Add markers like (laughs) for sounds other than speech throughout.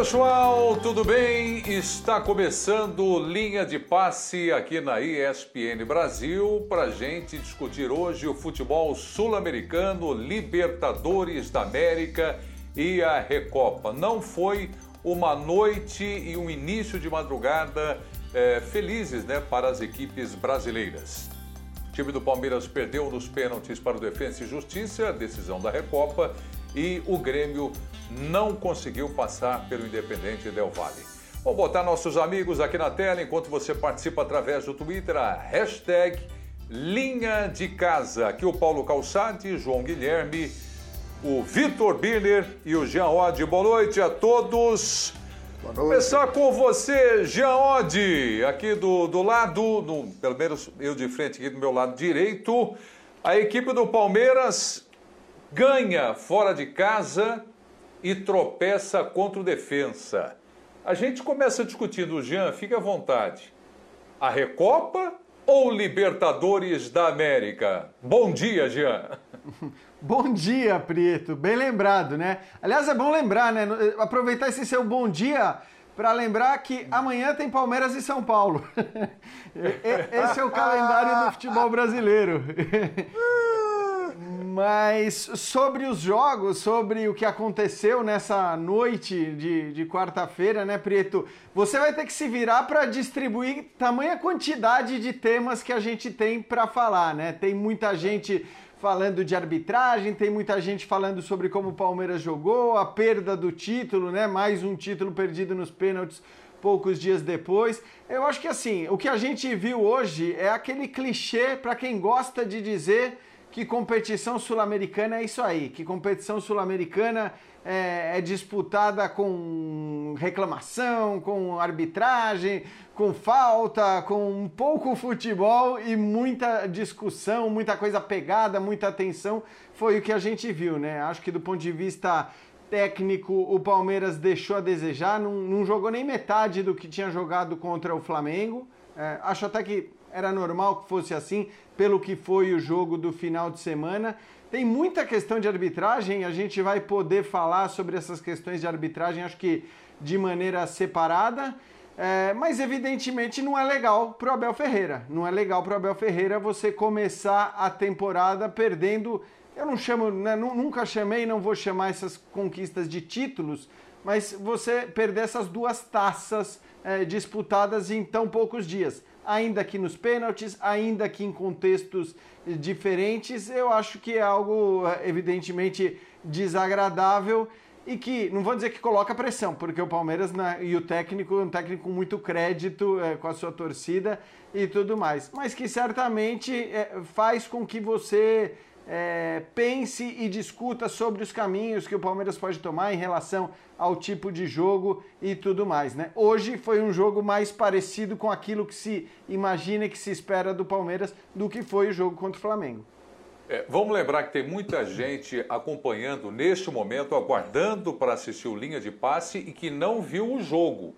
Pessoal, tudo bem? Está começando linha de passe aqui na ESPN Brasil para gente discutir hoje o futebol sul-americano, Libertadores da América e a Recopa. Não foi uma noite e um início de madrugada é, felizes né, para as equipes brasileiras. O time do Palmeiras perdeu nos pênaltis para o Defensa e Justiça, decisão da Recopa, e o Grêmio não conseguiu passar pelo Independente Del Valle. Vou botar nossos amigos aqui na tela enquanto você participa através do Twitter, a hashtag Linha de Casa. Aqui o Paulo Calçati, João Guilherme, o Vitor Birner e o Jean Oddi. Boa noite a todos. Boa noite. Começar com você, Jean Oddi, aqui do, do lado, no, pelo menos eu de frente aqui do meu lado direito. A equipe do Palmeiras ganha fora de casa e tropeça contra o defensa. A gente começa discutindo, Jean, fique à vontade. A Recopa ou Libertadores da América? Bom dia, Jean. (laughs) Bom dia, Prieto. Bem lembrado, né? Aliás, é bom lembrar, né? Aproveitar esse seu bom dia para lembrar que amanhã tem Palmeiras e São Paulo. (laughs) Esse é o calendário do futebol brasileiro. (laughs) Mas sobre os jogos, sobre o que aconteceu nessa noite de, de quarta-feira, né, Preto? Você vai ter que se virar para distribuir tamanha quantidade de temas que a gente tem para falar, né? Tem muita gente falando de arbitragem, tem muita gente falando sobre como o Palmeiras jogou, a perda do título, né? Mais um título perdido nos pênaltis poucos dias depois. Eu acho que assim, o que a gente viu hoje é aquele clichê para quem gosta de dizer que competição sul-americana é isso aí, que competição sul-americana é, é, disputada com reclamação, com arbitragem, com falta, com um pouco futebol e muita discussão, muita coisa pegada, muita tensão. Foi o que a gente viu, né? Acho que do ponto de vista técnico, o Palmeiras deixou a desejar, não, não jogou nem metade do que tinha jogado contra o Flamengo. É, acho até que era normal que fosse assim, pelo que foi o jogo do final de semana. Tem muita questão de arbitragem, a gente vai poder falar sobre essas questões de arbitragem, acho que de maneira separada. É, mas evidentemente não é legal para o Abel Ferreira. Não é legal para o Abel Ferreira você começar a temporada perdendo. Eu não chamo, né, nunca chamei, não vou chamar essas conquistas de títulos, mas você perder essas duas taças é, disputadas em tão poucos dias ainda que nos pênaltis, ainda que em contextos diferentes, eu acho que é algo evidentemente desagradável e que não vou dizer que coloca pressão, porque o Palmeiras né, e o técnico é um técnico com muito crédito é, com a sua torcida e tudo mais, mas que certamente é, faz com que você é, pense e discuta sobre os caminhos que o Palmeiras pode tomar em relação ao tipo de jogo e tudo mais. Né? Hoje foi um jogo mais parecido com aquilo que se imagina e que se espera do Palmeiras do que foi o jogo contra o Flamengo. É, vamos lembrar que tem muita gente acompanhando neste momento, aguardando para assistir o linha de passe e que não viu o jogo.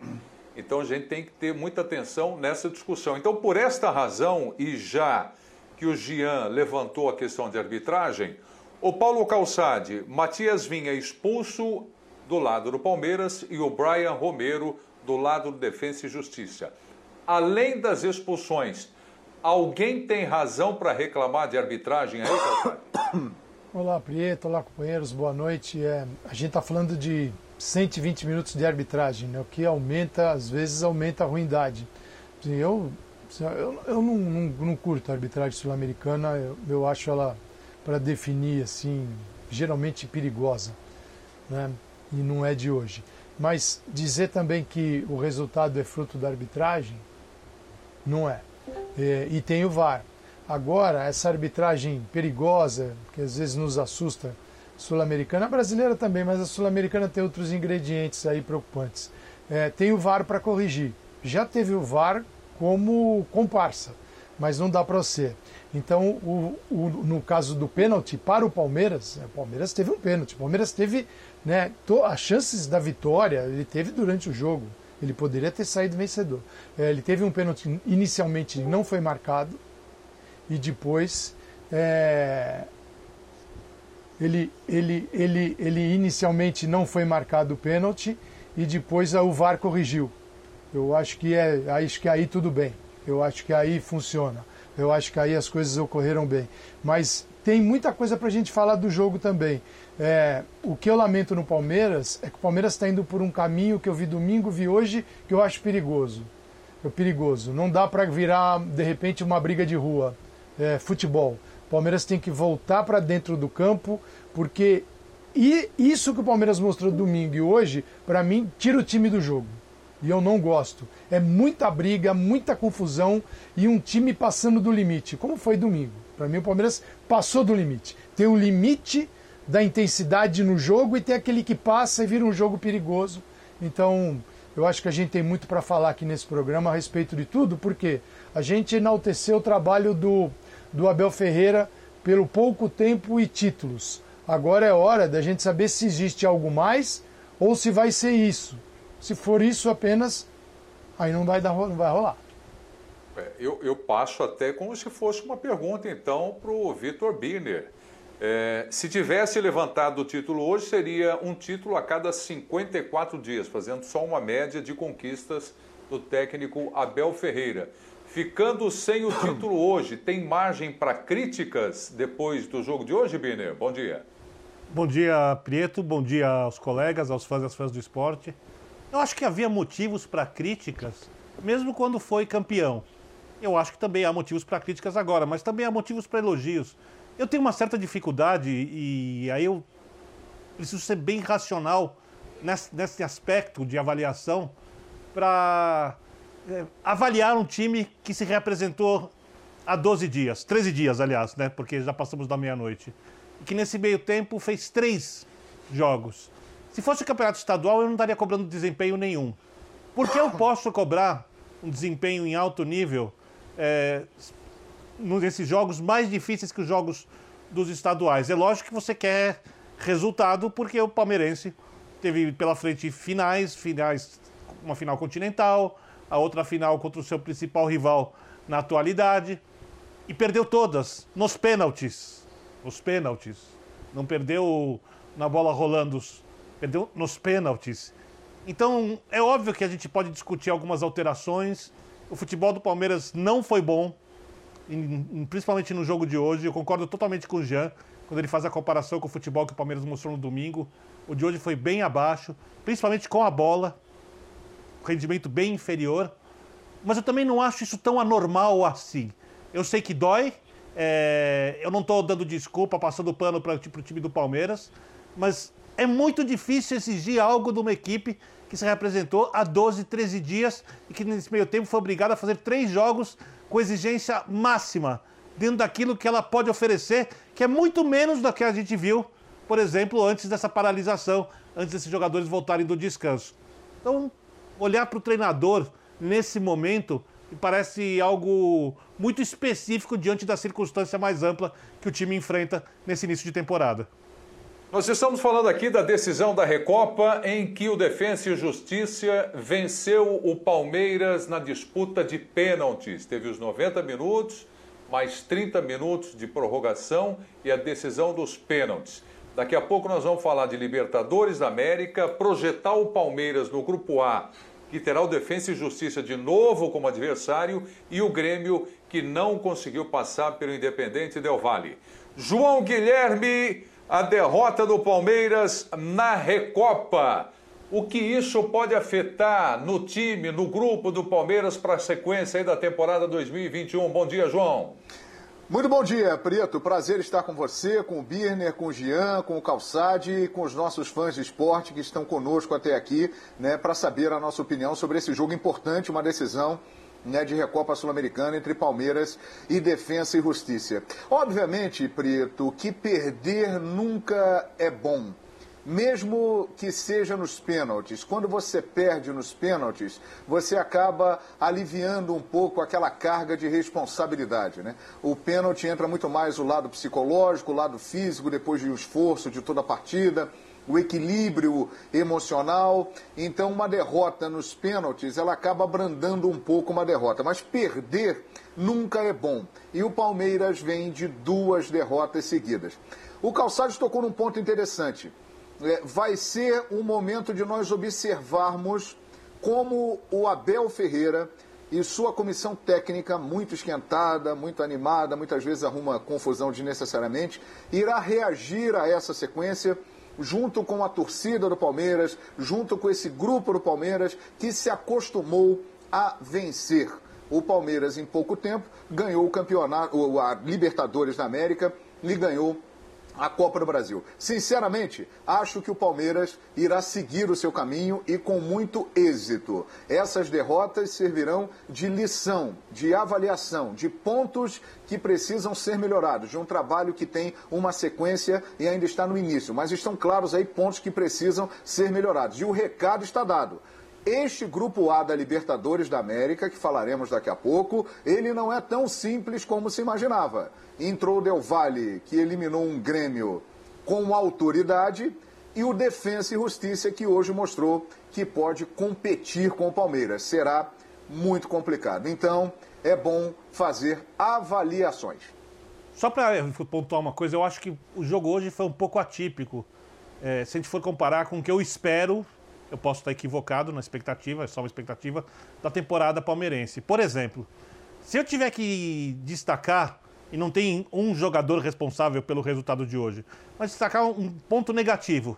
Então a gente tem que ter muita atenção nessa discussão. Então, por esta razão, e já que o Gian levantou a questão de arbitragem, o Paulo Calçade, Matias Vinha expulso do lado do Palmeiras e o Brian Romero do lado do Defensa e Justiça. Além das expulsões, alguém tem razão para reclamar de arbitragem aí, Calçade? (coughs) Olá, Prieto. Olá, companheiros. Boa noite. É, a gente está falando de 120 minutos de arbitragem, né? o que aumenta, às vezes, aumenta a ruindade. Eu eu, eu não, não, não curto a arbitragem sul-americana, eu, eu acho ela, para definir assim, geralmente perigosa, né? e não é de hoje. Mas dizer também que o resultado é fruto da arbitragem, não é. é e tem o VAR. Agora, essa arbitragem perigosa, que às vezes nos assusta, sul-americana, brasileira também, mas a sul-americana tem outros ingredientes aí preocupantes. É, tem o VAR para corrigir. Já teve o VAR como comparsa, mas não dá para você. Então, o, o, no caso do pênalti para o Palmeiras, o Palmeiras teve um pênalti, o Palmeiras teve né, as chances da vitória, ele teve durante o jogo. Ele poderia ter saído vencedor. É, ele teve um pênalti inicialmente não foi marcado e depois é, ele, ele, ele, ele inicialmente não foi marcado o pênalti e depois o VAR corrigiu. Eu acho que é, acho que aí tudo bem. Eu acho que aí funciona. Eu acho que aí as coisas ocorreram bem. Mas tem muita coisa para a gente falar do jogo também. É, o que eu lamento no Palmeiras é que o Palmeiras está indo por um caminho que eu vi domingo, vi hoje, que eu acho perigoso. É perigoso. Não dá para virar, de repente, uma briga de rua. É, futebol. O Palmeiras tem que voltar para dentro do campo, porque e isso que o Palmeiras mostrou domingo e hoje, para mim, tira o time do jogo. E eu não gosto. É muita briga, muita confusão e um time passando do limite, como foi domingo. Para mim, o Palmeiras passou do limite. Tem o limite da intensidade no jogo e tem aquele que passa e vira um jogo perigoso. Então, eu acho que a gente tem muito para falar aqui nesse programa a respeito de tudo, porque a gente enalteceu o trabalho do, do Abel Ferreira pelo pouco tempo e títulos. Agora é hora da gente saber se existe algo mais ou se vai ser isso. Se for isso apenas, aí não vai, dar, não vai rolar. É, eu, eu, passo até como se fosse uma pergunta, então, para o Vitor Birner. É, se tivesse levantado o título hoje, seria um título a cada 54 dias, fazendo só uma média de conquistas do técnico Abel Ferreira. Ficando sem o (coughs) título hoje, tem margem para críticas depois do jogo de hoje, Birner? Bom dia. Bom dia, Prieto. Bom dia aos colegas, aos fãs e às fãs do esporte. Eu acho que havia motivos para críticas, mesmo quando foi campeão. Eu acho que também há motivos para críticas agora, mas também há motivos para elogios. Eu tenho uma certa dificuldade e aí eu preciso ser bem racional nesse, nesse aspecto de avaliação para é, avaliar um time que se reapresentou há 12 dias, 13 dias, aliás, né? Porque já passamos da meia-noite. E que nesse meio tempo fez três jogos. Se fosse o campeonato estadual, eu não estaria cobrando desempenho nenhum. Porque eu (coughs) posso cobrar um desempenho em alto nível é, nesses jogos mais difíceis que os jogos dos estaduais. É lógico que você quer resultado, porque o palmeirense teve pela frente finais, finais, uma final continental, a outra final contra o seu principal rival na atualidade, e perdeu todas nos pênaltis. Nos pênaltis. Não perdeu na bola rolando perdeu nos pênaltis. Então, é óbvio que a gente pode discutir algumas alterações. O futebol do Palmeiras não foi bom, principalmente no jogo de hoje. Eu concordo totalmente com o Jean, quando ele faz a comparação com o futebol que o Palmeiras mostrou no domingo. O de hoje foi bem abaixo, principalmente com a bola, rendimento bem inferior. Mas eu também não acho isso tão anormal assim. Eu sei que dói, é... eu não estou dando desculpa, passando pano para o time do Palmeiras, mas é muito difícil exigir algo de uma equipe que se representou há 12, 13 dias e que nesse meio tempo foi obrigada a fazer três jogos com exigência máxima, dentro daquilo que ela pode oferecer, que é muito menos do que a gente viu, por exemplo, antes dessa paralisação, antes desses jogadores voltarem do descanso. Então, olhar para o treinador nesse momento me parece algo muito específico diante da circunstância mais ampla que o time enfrenta nesse início de temporada. Nós estamos falando aqui da decisão da Recopa em que o Defensa e Justiça venceu o Palmeiras na disputa de pênaltis. Teve os 90 minutos, mais 30 minutos de prorrogação e a decisão dos pênaltis. Daqui a pouco nós vamos falar de Libertadores da América, projetar o Palmeiras no grupo A, que terá o Defensa e Justiça de novo como adversário, e o Grêmio, que não conseguiu passar pelo Independente Del Valle. João Guilherme a derrota do Palmeiras na Recopa. O que isso pode afetar no time, no grupo do Palmeiras para a sequência da temporada 2021? Bom dia, João. Muito bom dia, Preto. Prazer estar com você, com o Birner, com o Jean, com o Calçade e com os nossos fãs de esporte que estão conosco até aqui, né, para saber a nossa opinião sobre esse jogo importante, uma decisão né, de Recopa Sul-Americana entre Palmeiras e Defensa e Justiça. Obviamente, Preto, que perder nunca é bom. Mesmo que seja nos pênaltis, quando você perde nos pênaltis, você acaba aliviando um pouco aquela carga de responsabilidade. Né? O pênalti entra muito mais o lado psicológico, o lado físico, depois de um esforço de toda a partida o equilíbrio emocional. Então, uma derrota nos pênaltis, ela acaba abrandando um pouco uma derrota. Mas perder nunca é bom. E o Palmeiras vem de duas derrotas seguidas. O Calçados tocou num ponto interessante. é, vai ser um momento de nós observarmos como o Abel Ferreira e sua comissão técnica, muito esquentada, muito animada, muitas vezes arruma confusão desnecessariamente, irá reagir a essa sequência junto com a torcida do Palmeiras, junto com esse grupo do Palmeiras que se acostumou a vencer. O Palmeiras, em pouco tempo, ganhou o campeonato, a Libertadores da América, e ganhou a Copa do Brasil. Sinceramente, acho que o Palmeiras irá seguir o seu caminho e com muito êxito. Essas derrotas servirão de lição, de avaliação, de pontos que precisam ser melhorados, de um trabalho que tem uma sequência e ainda está no início, mas estão claros aí pontos que precisam ser melhorados. E o recado está dado. Este grupo A da Libertadores da América, que falaremos daqui a pouco, ele não é tão simples como se imaginava. Entrou o Del Valle, que eliminou um Grêmio com autoridade, e o Defensa e Justiça, que hoje mostrou que pode competir com o Palmeiras. Será muito complicado. Então, é bom fazer avaliações. Só para pontuar uma coisa, eu acho que o jogo hoje foi um pouco atípico. É, se a gente for comparar com o que eu espero eu posso estar equivocado na expectativa, é só uma expectativa, da temporada palmeirense. Por exemplo, se eu tiver que destacar, e não tem um jogador responsável pelo resultado de hoje, mas destacar um ponto negativo.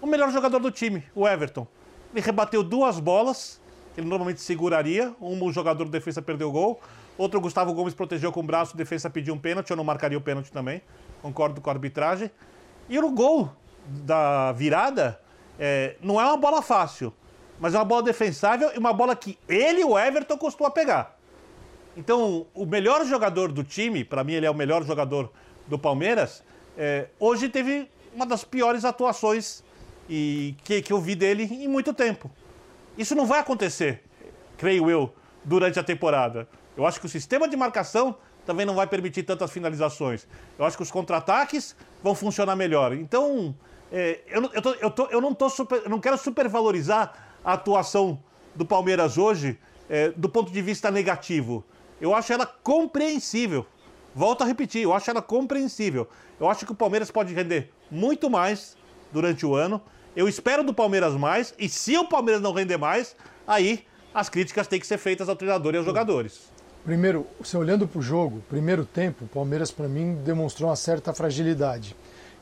O melhor jogador do time, o Everton. Ele rebateu duas bolas, que ele normalmente seguraria. Um jogador do defesa perdeu o gol, outro Gustavo Gomes protegeu com o braço, defesa pediu um pênalti, eu não marcaria o pênalti também. Concordo com a arbitragem. E o gol da virada, é, não é uma bola fácil, mas é uma bola defensável e uma bola que ele, o Everton, costuma pegar. Então, o melhor jogador do time, para mim ele é o melhor jogador do Palmeiras, é, hoje teve uma das piores atuações e que, que eu vi dele em muito tempo. Isso não vai acontecer, creio eu, durante a temporada. Eu acho que o sistema de marcação também não vai permitir tantas finalizações. Eu acho que os contra-ataques vão funcionar melhor. Então, é, eu, eu, tô, eu, tô, eu, não tô super, não quero supervalorizar a atuação do Palmeiras hoje é, do ponto de vista negativo. Eu acho ela compreensível. Volto a repetir, eu acho ela compreensível. Eu acho que o Palmeiras pode render muito mais durante o ano. Eu espero do Palmeiras mais, e se o Palmeiras não render mais, aí as críticas têm que ser feitas ao treinador e aos jogadores. Primeiro, você olhando para o jogo, primeiro tempo, o Palmeiras para mim demonstrou uma certa fragilidade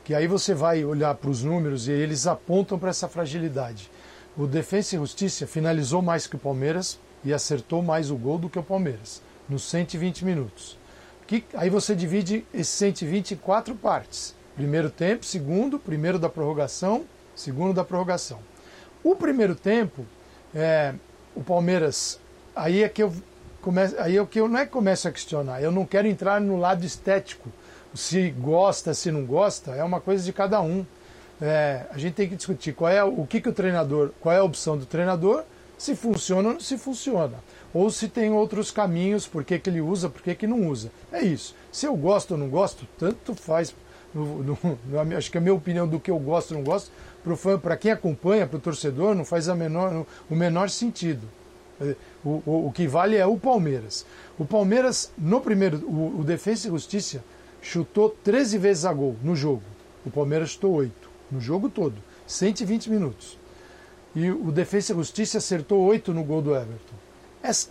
que aí você vai olhar para os números e eles apontam para essa fragilidade. O Defensa e Justiça finalizou mais que o Palmeiras e acertou mais o gol do que o Palmeiras, nos 120 minutos. Que, aí você divide esses 120 em quatro partes. Primeiro tempo, segundo, primeiro da prorrogação, segundo da prorrogação. O primeiro tempo, é, o Palmeiras, aí é que eu começo, aí é que eu não é que começo a questionar. Eu não quero entrar no lado estético se gosta, se não gosta, é uma coisa de cada um. É, a gente tem que discutir qual é o que, que o treinador, qual é a opção do treinador, se funciona ou se funciona. Ou se tem outros caminhos, por que, que ele usa, por que, que não usa. É isso. Se eu gosto ou não gosto, tanto faz. No, no, no, acho que a minha opinião do que eu gosto ou não gosto, para quem acompanha, para o torcedor, não faz a menor, o menor sentido. É, o, o, o, que vale é o Palmeiras. O Palmeiras, no primeiro, o, o Defesa e Justiça chutou 13 vezes a gol no jogo. O Palmeiras chutou 8 no jogo todo, 120 minutos. E o Defesa e Justiça acertou 8 no gol do Everton.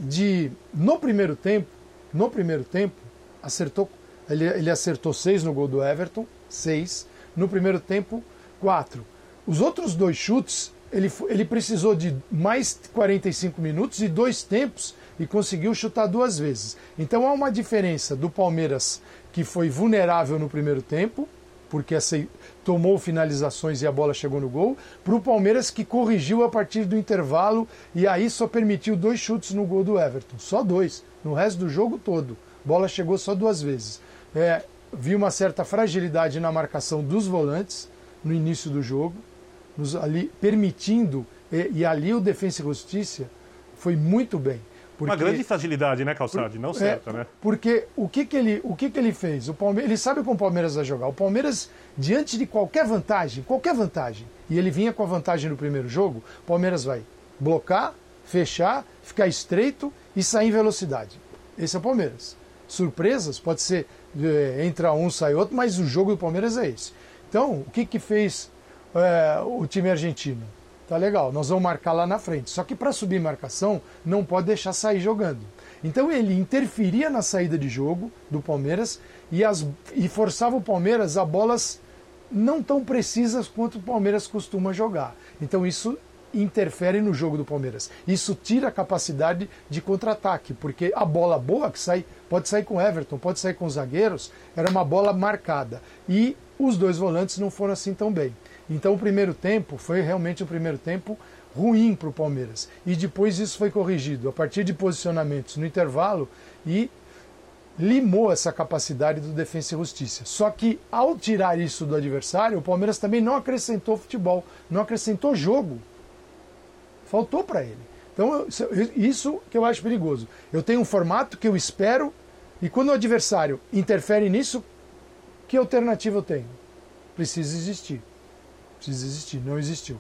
De, no primeiro tempo, no primeiro tempo, acertou, ele, ele acertou 6 no gol do Everton, 6. No primeiro tempo, 4. Os outros dois chutes, ele, ele precisou de mais 45 minutos e dois tempos e conseguiu chutar duas vezes. Então há uma diferença do Palmeiras que foi vulnerável no primeiro tempo, porque tomou finalizações e a bola chegou no gol, para o Palmeiras que corrigiu a partir do intervalo e aí só permitiu dois chutes no gol do Everton, só dois, no resto do jogo todo. Bola chegou só duas vezes. É, vi uma certa fragilidade na marcação dos volantes no início do jogo, nos, ali permitindo, e, e ali o Defensa e Justiça foi muito bem. Porque, uma grande fragilidade, né, Calçade? Não é, certa, né? Porque o que, que, ele, o que, que ele fez? O Palmeiras, ele sabe como o Palmeiras vai jogar. O Palmeiras, diante de qualquer vantagem, qualquer vantagem, e ele vinha com a vantagem no primeiro jogo, o Palmeiras vai blocar, fechar, ficar estreito e sair em velocidade. Esse é o Palmeiras. Surpresas, pode ser é, entra um, sai outro, mas o jogo do Palmeiras é esse. Então, o que, que fez é, o time argentino. Tá legal, nós vamos marcar lá na frente. Só que para subir marcação, não pode deixar sair jogando. Então ele interferia na saída de jogo do Palmeiras e, as, e forçava o Palmeiras a bolas não tão precisas quanto o Palmeiras costuma jogar. Então isso interfere no jogo do Palmeiras. Isso tira a capacidade de contra-ataque, porque a bola boa que sai, pode sair com Everton, pode sair com os zagueiros, era uma bola marcada. E os dois volantes não foram assim tão bem. Então o primeiro tempo foi realmente o primeiro tempo ruim para o Palmeiras. E depois isso foi corrigido a partir de posicionamentos no intervalo e limou essa capacidade do Defensa e Justiça. Só que ao tirar isso do adversário, o Palmeiras também não acrescentou futebol, não acrescentou jogo. Faltou para ele. Então, isso que eu acho perigoso. Eu tenho um formato que eu espero, e quando o adversário interfere nisso, que alternativa eu tenho? Precisa existir. Precisa existir. Não existiu.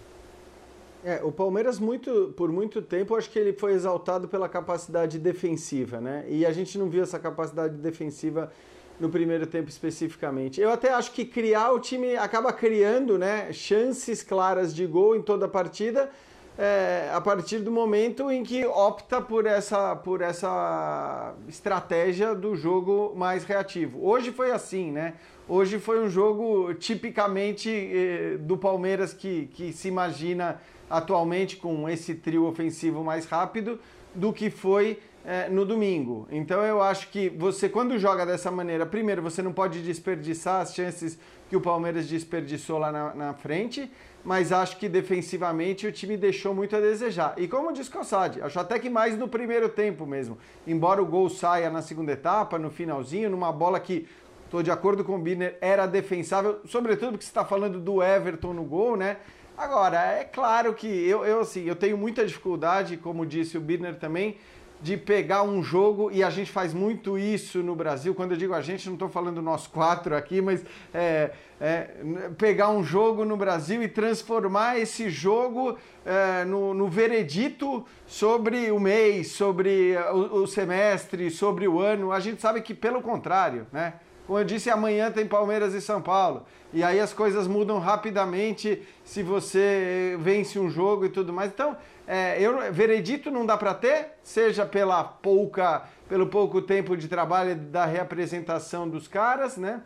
É, o Palmeiras muito, por muito tempo, acho que ele foi exaltado pela capacidade defensiva, né? E a gente não viu essa capacidade defensiva no primeiro tempo especificamente. Eu até acho que criar o time acaba criando, né, chances claras de gol em toda a partida. É, a partir do momento em que opta por essa, por essa estratégia do jogo mais reativo. Hoje foi assim, né? Hoje foi um jogo tipicamente eh, do Palmeiras que, que se imagina atualmente com esse trio ofensivo mais rápido do que foi é, no domingo. Então eu acho que você, quando joga dessa maneira, primeiro, você não pode desperdiçar as chances que o Palmeiras desperdiçou lá na, na frente, mas acho que defensivamente o time deixou muito a desejar. E como disse Calçade, acho até que mais no primeiro tempo mesmo. Embora o gol saia na segunda etapa, no finalzinho, numa bola que, estou de acordo com o Birner, era defensável, sobretudo porque você está falando do Everton no gol, né? Agora, é claro que eu, eu, assim, eu tenho muita dificuldade, como disse o Birner também, de pegar um jogo, e a gente faz muito isso no Brasil. Quando eu digo a gente, não estou falando nós quatro aqui, mas é, é, pegar um jogo no Brasil e transformar esse jogo é, no, no, veredito sobre o mês, sobre o, o semestre, sobre o ano. A gente sabe que, pelo contrário, né? Como eu disse, amanhã tem Palmeiras e São Paulo. E aí as coisas mudam rapidamente se você vence um jogo e tudo mais. Então, é, eu, veredito não dá para ter, seja pela pouca, pelo pouco tempo de trabalho da reapresentação dos caras, né?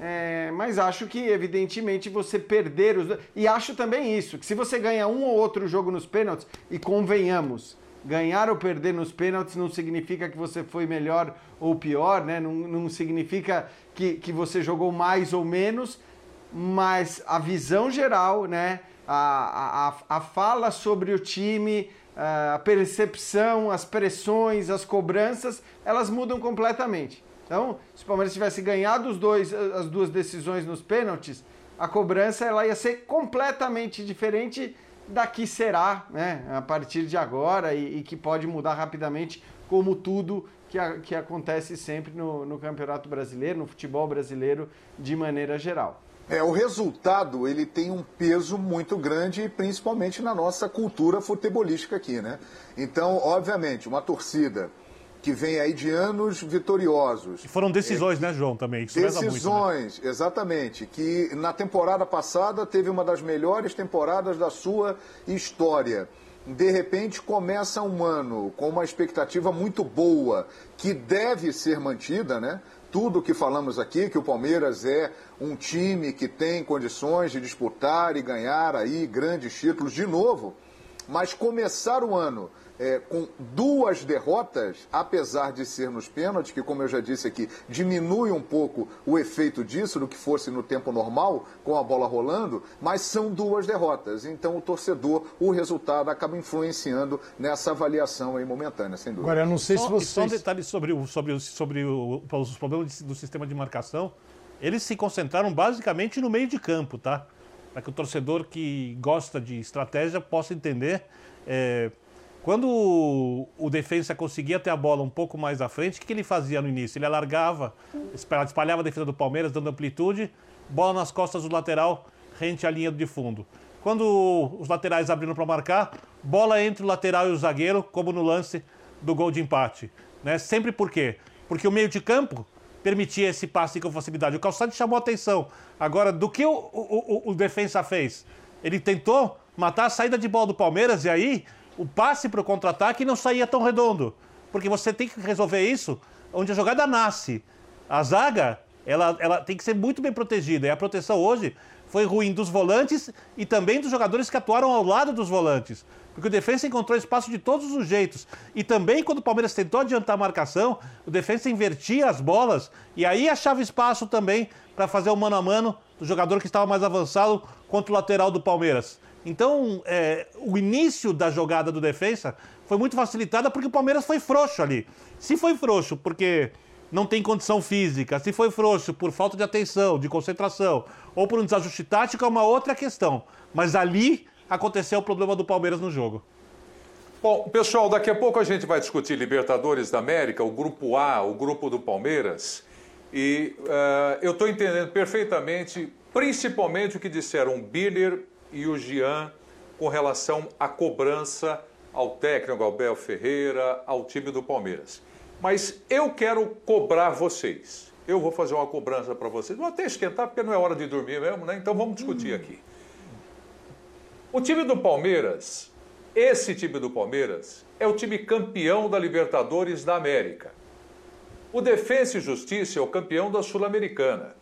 É, mas acho que, evidentemente, você perder os. E acho também isso, que se você ganha um ou outro jogo nos pênaltis, e convenhamos, ganhar ou perder nos pênaltis não significa que você foi melhor ou pior, né? Não, não significa que, que você jogou mais ou menos, mas a visão geral, né? A, a, a fala sobre o time, a percepção, as pressões, as cobranças, elas mudam completamente. Então, se o Palmeiras tivesse ganhado os dois, as duas decisões nos pênaltis, a cobrança ela ia ser completamente diferente daqui será, né, a partir de agora e, e que pode mudar rapidamente, como tudo que, a, que acontece sempre no, no Campeonato Brasileiro, no futebol brasileiro de maneira geral. É, o resultado ele tem um peso muito grande, principalmente na nossa cultura futebolística aqui, né? Então, obviamente, uma torcida que vem aí de anos vitoriosos. E foram decisões, é, né, João, também? Isso decisões, muito, né? exatamente. Que na temporada passada teve uma das melhores temporadas da sua história. De repente começa um ano com uma expectativa muito boa, que deve ser mantida, né? Tudo que falamos aqui, que o Palmeiras é um time que tem condições de disputar e ganhar aí grandes títulos de novo, mas começar o ano é, com duas derrotas, apesar de ser nos pênaltis, que, como eu já disse aqui, diminui um pouco o efeito disso do que fosse no tempo normal, com a bola rolando, mas são duas derrotas. Então, o torcedor, o resultado acaba influenciando nessa avaliação aí momentânea, sem dúvida. Agora, eu não sei só, se vocês... Só um detalhe sobre, o, sobre, o, sobre o, os problemas do sistema de marcação. Eles se concentraram basicamente no meio de campo, tá? Para que o torcedor que gosta de estratégia possa entender. É, quando o, defesa conseguia ter a bola um pouco mais à frente, o que, ele fazia no início? Ele alargava, espalhava a defesa do Palmeiras, dando amplitude, bola nas costas do lateral, rente à linha de fundo. Quando os laterais abriram para marcar, bola entre o lateral e o zagueiro, como no lance do gol de empate. Né? Sempre por quê? Porque o meio de campo permitia esse passe com facilidade. O Calçado chamou a atenção. Agora, do que o, o, o, o defensa fez? Ele tentou matar a saída de bola do Palmeiras e aí o passe para o contra-ataque não saía tão redondo. Porque você tem que resolver isso onde a jogada nasce. A zaga, ela, ela tem que ser muito bem protegida. E a proteção hoje foi ruim dos volantes e também dos jogadores que atuaram ao lado dos volantes. Porque o defensa encontrou espaço de todos os jeitos. E também, quando o Palmeiras tentou adiantar a marcação, o defensa invertia as bolas e aí achava espaço também para fazer o mano a mano do jogador que estava mais avançado contra o lateral do Palmeiras. Então, é, o início da jogada do defensa foi muito facilitada porque o Palmeiras foi frouxo ali. Se foi frouxo porque não tem condição física, se foi frouxo por falta de atenção, de concentração ou por um desajuste tático, é uma outra questão. Mas ali aconteceu o problema do Palmeiras no jogo. Bom, pessoal, daqui a pouco a gente vai discutir Libertadores da América, o grupo A, o grupo do Palmeiras. E uh, eu estou entendendo perfeitamente, principalmente o que disseram o Biller e o Jean com relação à cobrança ao técnico Abel Ferreira, ao time do Palmeiras. Mas eu quero cobrar vocês. Eu vou fazer uma cobrança para vocês. Vou até esquentar, porque não é hora de dormir mesmo, né? Então vamos discutir aqui. O time do Palmeiras, esse time do Palmeiras, é o time campeão da Libertadores da América. O Defensa e Justiça é o campeão da Sul-Americana.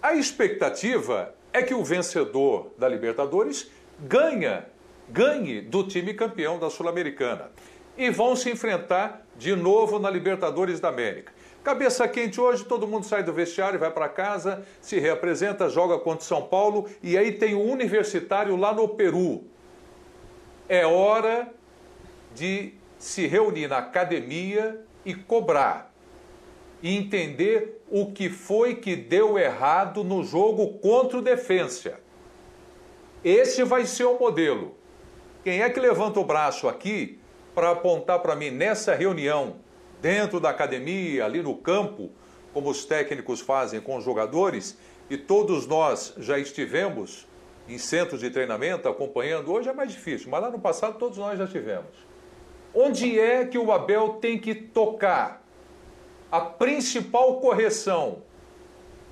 A expectativa é que o vencedor da Libertadores ganha, ganhe do time campeão da Sul-Americana. E vão se enfrentar de novo na Libertadores da América. Cabeça quente hoje, todo mundo sai do vestiário, vai para casa, se reapresenta, joga contra São Paulo e aí tem o Universitário lá no Peru. É hora de se reunir na academia e cobrar. E entender o que foi que deu errado no jogo contra o Defensa. Esse vai ser o modelo. Quem é que levanta o braço aqui para apontar para mim nessa reunião dentro da academia, ali no campo, como os técnicos fazem com os jogadores, e todos nós já estivemos em centros de treinamento acompanhando, hoje é mais difícil, mas lá no passado todos nós já tivemos. Onde é que o Abel tem que tocar a principal correção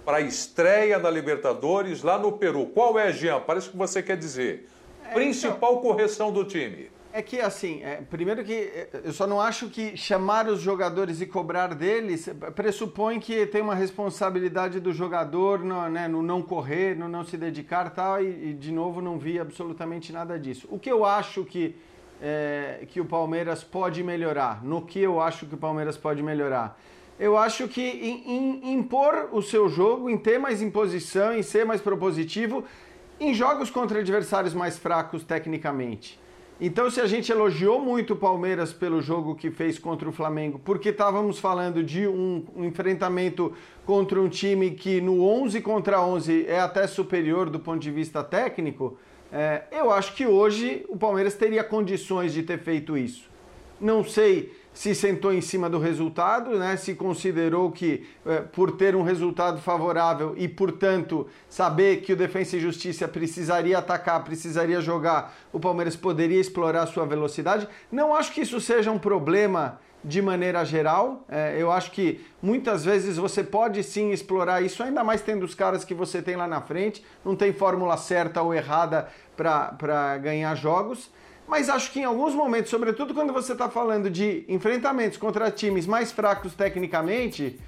para a estreia na Libertadores lá no Peru? Qual é, Jean? Parece que você quer dizer. É, principal então... correção do time. É que assim, é, primeiro que é, eu só não acho que chamar os jogadores e cobrar deles pressupõe que tem uma responsabilidade do jogador no, né, no não correr, no não se dedicar tal, e, e, de novo não vi absolutamente nada disso. O que eu acho que, é, que o Palmeiras pode melhorar, no que eu acho que o Palmeiras pode melhorar, eu acho que em, em impor o seu jogo, em ter mais imposição, em ser mais propositivo, em jogos contra adversários mais fracos tecnicamente. Então, se a gente elogiou muito o Palmeiras pelo jogo que fez contra o Flamengo, porque estávamos falando de um, um, enfrentamento contra um time que no 11 contra 11 é até superior do ponto de vista técnico, é, eu acho que hoje o Palmeiras teria condições de ter feito isso. Não sei se sentou em cima do resultado, né? se considerou que é, por ter um resultado favorável e, portanto, saber que o Defensa e Justiça precisaria atacar, precisaria jogar, o Palmeiras poderia explorar sua velocidade. Não acho que isso seja um problema de maneira geral. É, eu acho que muitas vezes você pode sim explorar isso, ainda mais tendo os caras que você tem lá na frente. Não tem fórmula certa ou errada para ganhar jogos. Mas acho que em alguns momentos, sobretudo quando você está falando de enfrentamentos contra times mais fracos tecnicamente,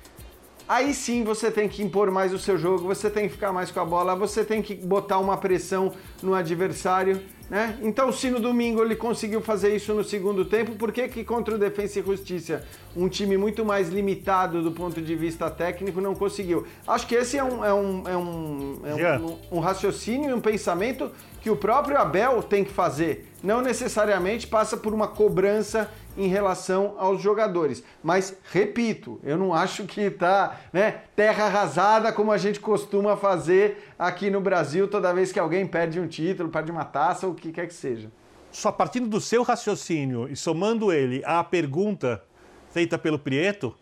aí sim você tem que impor mais o seu jogo, você tem que ficar mais com a bola, você tem que botar uma pressão no adversário. Né? Então, se no domingo ele conseguiu fazer isso no segundo tempo, por que, que contra o Defensa e Justiça, um time muito mais limitado do ponto de vista técnico, não conseguiu? Acho que esse é um, é um, é um, é um, um raciocínio e um pensamento que o próprio Abel tem que fazer. Não necessariamente passa por uma cobrança em relação aos jogadores. Mas, repito, eu não acho que está né, terra arrasada como a gente costuma fazer aqui no Brasil toda vez que alguém perde um título, perde uma taça ou o que quer que seja. Só partindo do seu raciocínio e somando ele à pergunta feita pelo Prieto,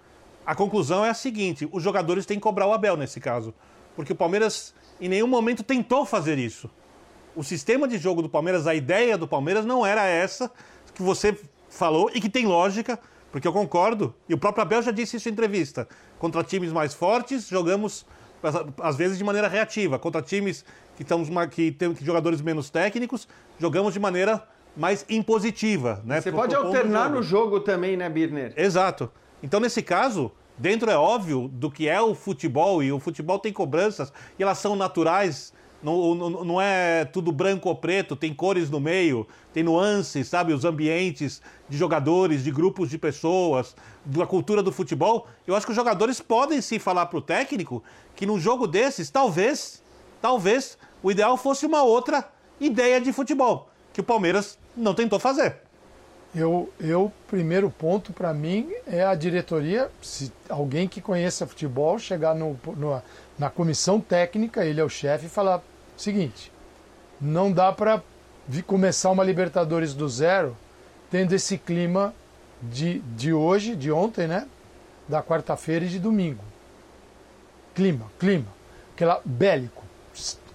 a conclusão é a seguinte: os jogadores têm que cobrar o Abel nesse caso. Porque o Palmeiras em nenhum momento tentou fazer isso. O sistema de jogo do Palmeiras, a ideia do Palmeiras não era essa que você falou e que tem lógica, porque eu concordo, e o próprio Abel já disse isso em entrevista. Contra times mais fortes, jogamos às vezes de maneira reativa. Contra times que, estamos, que têm jogadores menos técnicos, jogamos de maneira mais impositiva. Né? Você pode alternar jogo. no jogo também, né, Birner? Exato. Então, nesse caso, dentro é óbvio do que é o futebol, e o futebol tem cobranças, e elas são naturais, não, não, não, é tudo branco ou preto, tem cores no meio, tem nuances, sabe? Os ambientes de jogadores, de grupos de pessoas, da cultura do futebol. Eu acho que os jogadores podem sim falar para o técnico que num jogo desses, talvez, talvez, o ideal fosse uma outra ideia de futebol, que o Palmeiras não tentou fazer. Eu, eu primeiro ponto para mim é a diretoria, se alguém que conheça futebol chegar no, no na comissão técnica, ele é o chefe, e falar: seguinte, não dá para começar uma Libertadores do zero tendo esse clima de, de hoje, de ontem, né? Da quarta-feira e de domingo. Clima, clima. Aquela bélico.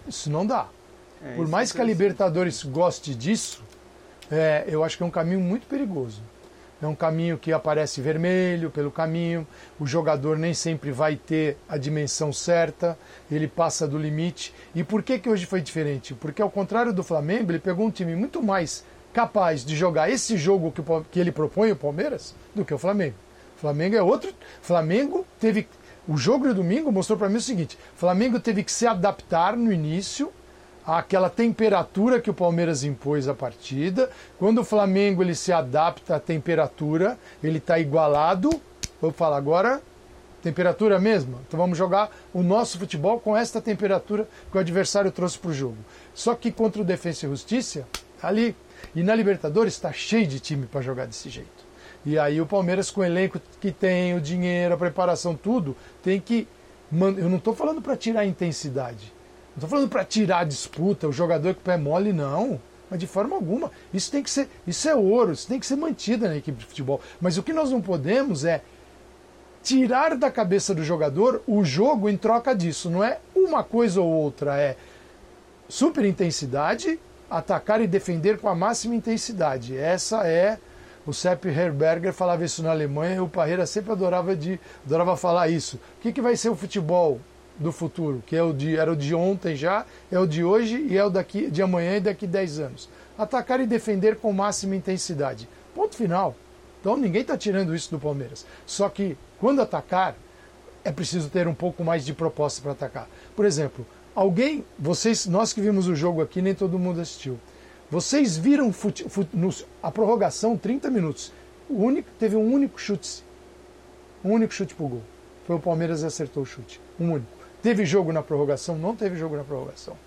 Isso não dá. É, Por mais que a Libertadores goste disso, é, eu acho que é um caminho muito perigoso. É um caminho que aparece vermelho pelo caminho, o jogador nem sempre vai ter a dimensão certa, ele passa do limite. E por que, que hoje foi diferente? Porque, ao contrário do Flamengo, ele pegou um time muito mais capaz de jogar esse jogo que, que ele propõe, o Palmeiras, do que o Flamengo. O Flamengo é outro. Flamengo teve. O jogo de domingo mostrou para mim o seguinte: Flamengo teve que se adaptar no início aquela temperatura que o Palmeiras impôs à partida. Quando o Flamengo ele se adapta à temperatura, ele está igualado. Vou falar agora, temperatura mesma. Então vamos jogar o nosso futebol com esta temperatura que o adversário trouxe para o jogo. Só que contra o Defensa e Justiça, ali. E na Libertadores está cheio de time para jogar desse jeito. E aí o Palmeiras, com o elenco que tem, o dinheiro, a preparação, tudo, tem que. Eu não estou falando para tirar a intensidade. Não estou falando para tirar a disputa, o jogador com o pé mole, não. Mas de forma alguma. Isso tem que ser. Isso é ouro, isso tem que ser mantido na equipe de futebol. Mas o que nós não podemos é tirar da cabeça do jogador o jogo em troca disso. Não é uma coisa ou outra, é super intensidade, atacar e defender com a máxima intensidade. Essa é. O Sepp Herberger falava isso na Alemanha e o Parreira sempre adorava, de, adorava falar isso. O que, que vai ser o futebol? Do futuro, que é o de, era o de ontem já, é o de hoje e é o daqui, de amanhã e daqui 10 anos. Atacar e defender com máxima intensidade. Ponto final. Então ninguém está tirando isso do Palmeiras. Só que quando atacar, é preciso ter um pouco mais de proposta para atacar. Por exemplo, alguém, vocês, nós que vimos o jogo aqui, nem todo mundo assistiu. Vocês viram fute, fute, no, a prorrogação, 30 minutos. O único, teve um único chute. Um único chute pro gol. Foi o Palmeiras e acertou o chute. Um único. Teve jogo na prorrogação? Não teve jogo na prorrogação.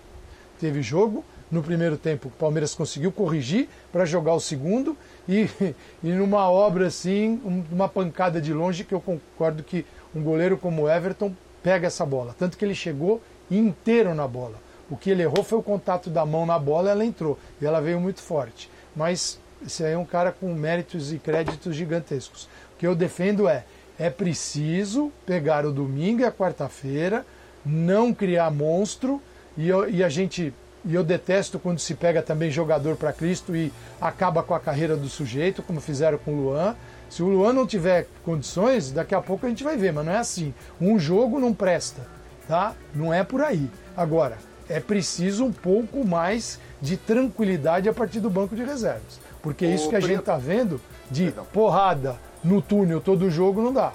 Teve jogo no primeiro tempo, o Palmeiras conseguiu corrigir para jogar o segundo e, (laughs) e numa obra assim, uma pancada de longe que eu concordo que um goleiro como Everton pega essa bola. Tanto que ele chegou inteiro na bola. O que ele errou foi o contato da mão na bola, ela entrou e ela veio muito forte. Mas esse aí é um cara com méritos e créditos gigantescos. O que eu defendo é é preciso pegar o domingo e a quarta-feira, não criar monstro e, eu, e a gente e eu detesto quando se pega também jogador para Cristo e acaba com a carreira do sujeito, como fizeram com o Luan. Se o Luan não tiver condições, daqui a pouco a gente vai ver, mas não é assim. Um jogo não presta, tá? Não é por aí. Agora, é preciso um pouco mais de tranquilidade a partir do banco de reservas. Porque Ô, isso que a gente está vendo de Perdão. porrada no túnel todo jogo não dá.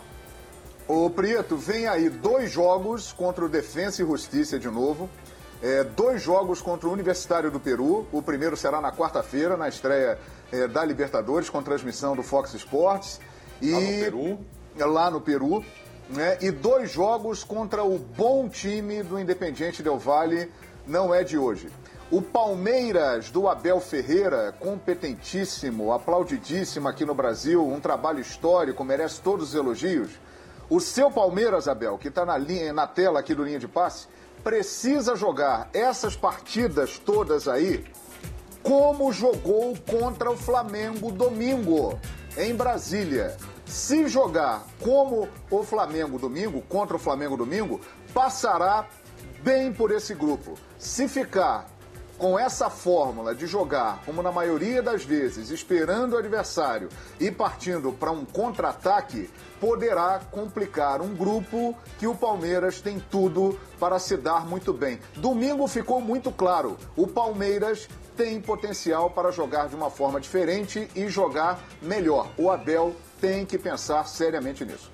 Ô Prieto, vem aí dois jogos contra o Defensa e Justiça de novo. É, dois jogos contra o Universitário do Peru. O primeiro será na quarta-feira, na estreia é, da Libertadores, com transmissão do Fox Sports. E, lá no Peru. Lá no Peru. Né? E dois jogos contra o bom time do Independiente Del Valle, não é de hoje. O Palmeiras do Abel Ferreira, competentíssimo, aplaudidíssimo aqui no Brasil, um trabalho histórico, merece todos os elogios. O seu Palmeiras, Abel, que está na, na tela aqui do linha de passe, precisa jogar essas partidas todas aí como jogou contra o Flamengo domingo, em Brasília. Se jogar como o Flamengo domingo, contra o Flamengo domingo, passará bem por esse grupo. Se ficar com essa fórmula de jogar, como na maioria das vezes, esperando o adversário e partindo para um contra-ataque, poderá complicar um grupo que o Palmeiras tem tudo para se dar muito bem. Domingo ficou muito claro: o Palmeiras tem potencial para jogar de uma forma diferente e jogar melhor. O Abel tem que pensar seriamente nisso.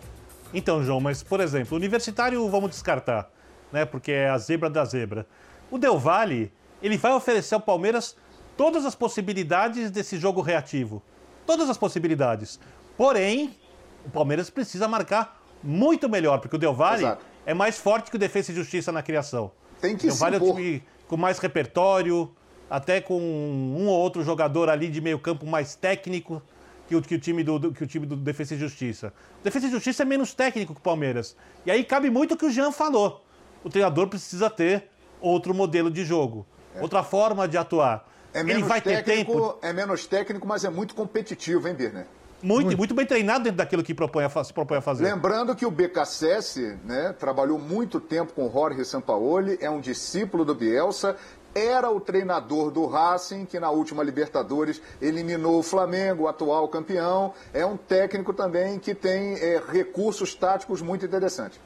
Então, João, mas por exemplo, universitário vamos descartar, né? Porque é a zebra da zebra. O Del Valle ele vai oferecer ao Palmeiras todas as possibilidades desse jogo reativo. Todas as possibilidades. Porém, o Palmeiras precisa marcar muito melhor, porque o Del Valle Exato. é mais forte que o Defesa e Justiça na criação. Tem que o Del Valle é um time com mais repertório, até com um ou outro jogador ali de meio campo mais técnico que o, que o, time, do, que o time do Defesa e Justiça. O Defesa e Justiça é menos técnico que o Palmeiras. E aí cabe muito o que o Jean falou. O treinador precisa ter outro modelo de jogo outra forma de atuar. É Ele vai técnico, ter tempo. É menos técnico, mas é muito competitivo, hein, Birner? Muito, muito, muito bem treinado dentro daquilo que propõe a, se propõe a fazer. Lembrando que o BKSS né, trabalhou muito tempo com Jorge Sampaoli, é um discípulo do Bielsa, era o treinador do Racing, que na última Libertadores eliminou o Flamengo, o atual campeão. É um técnico também que tem é, recursos táticos muito interessantes.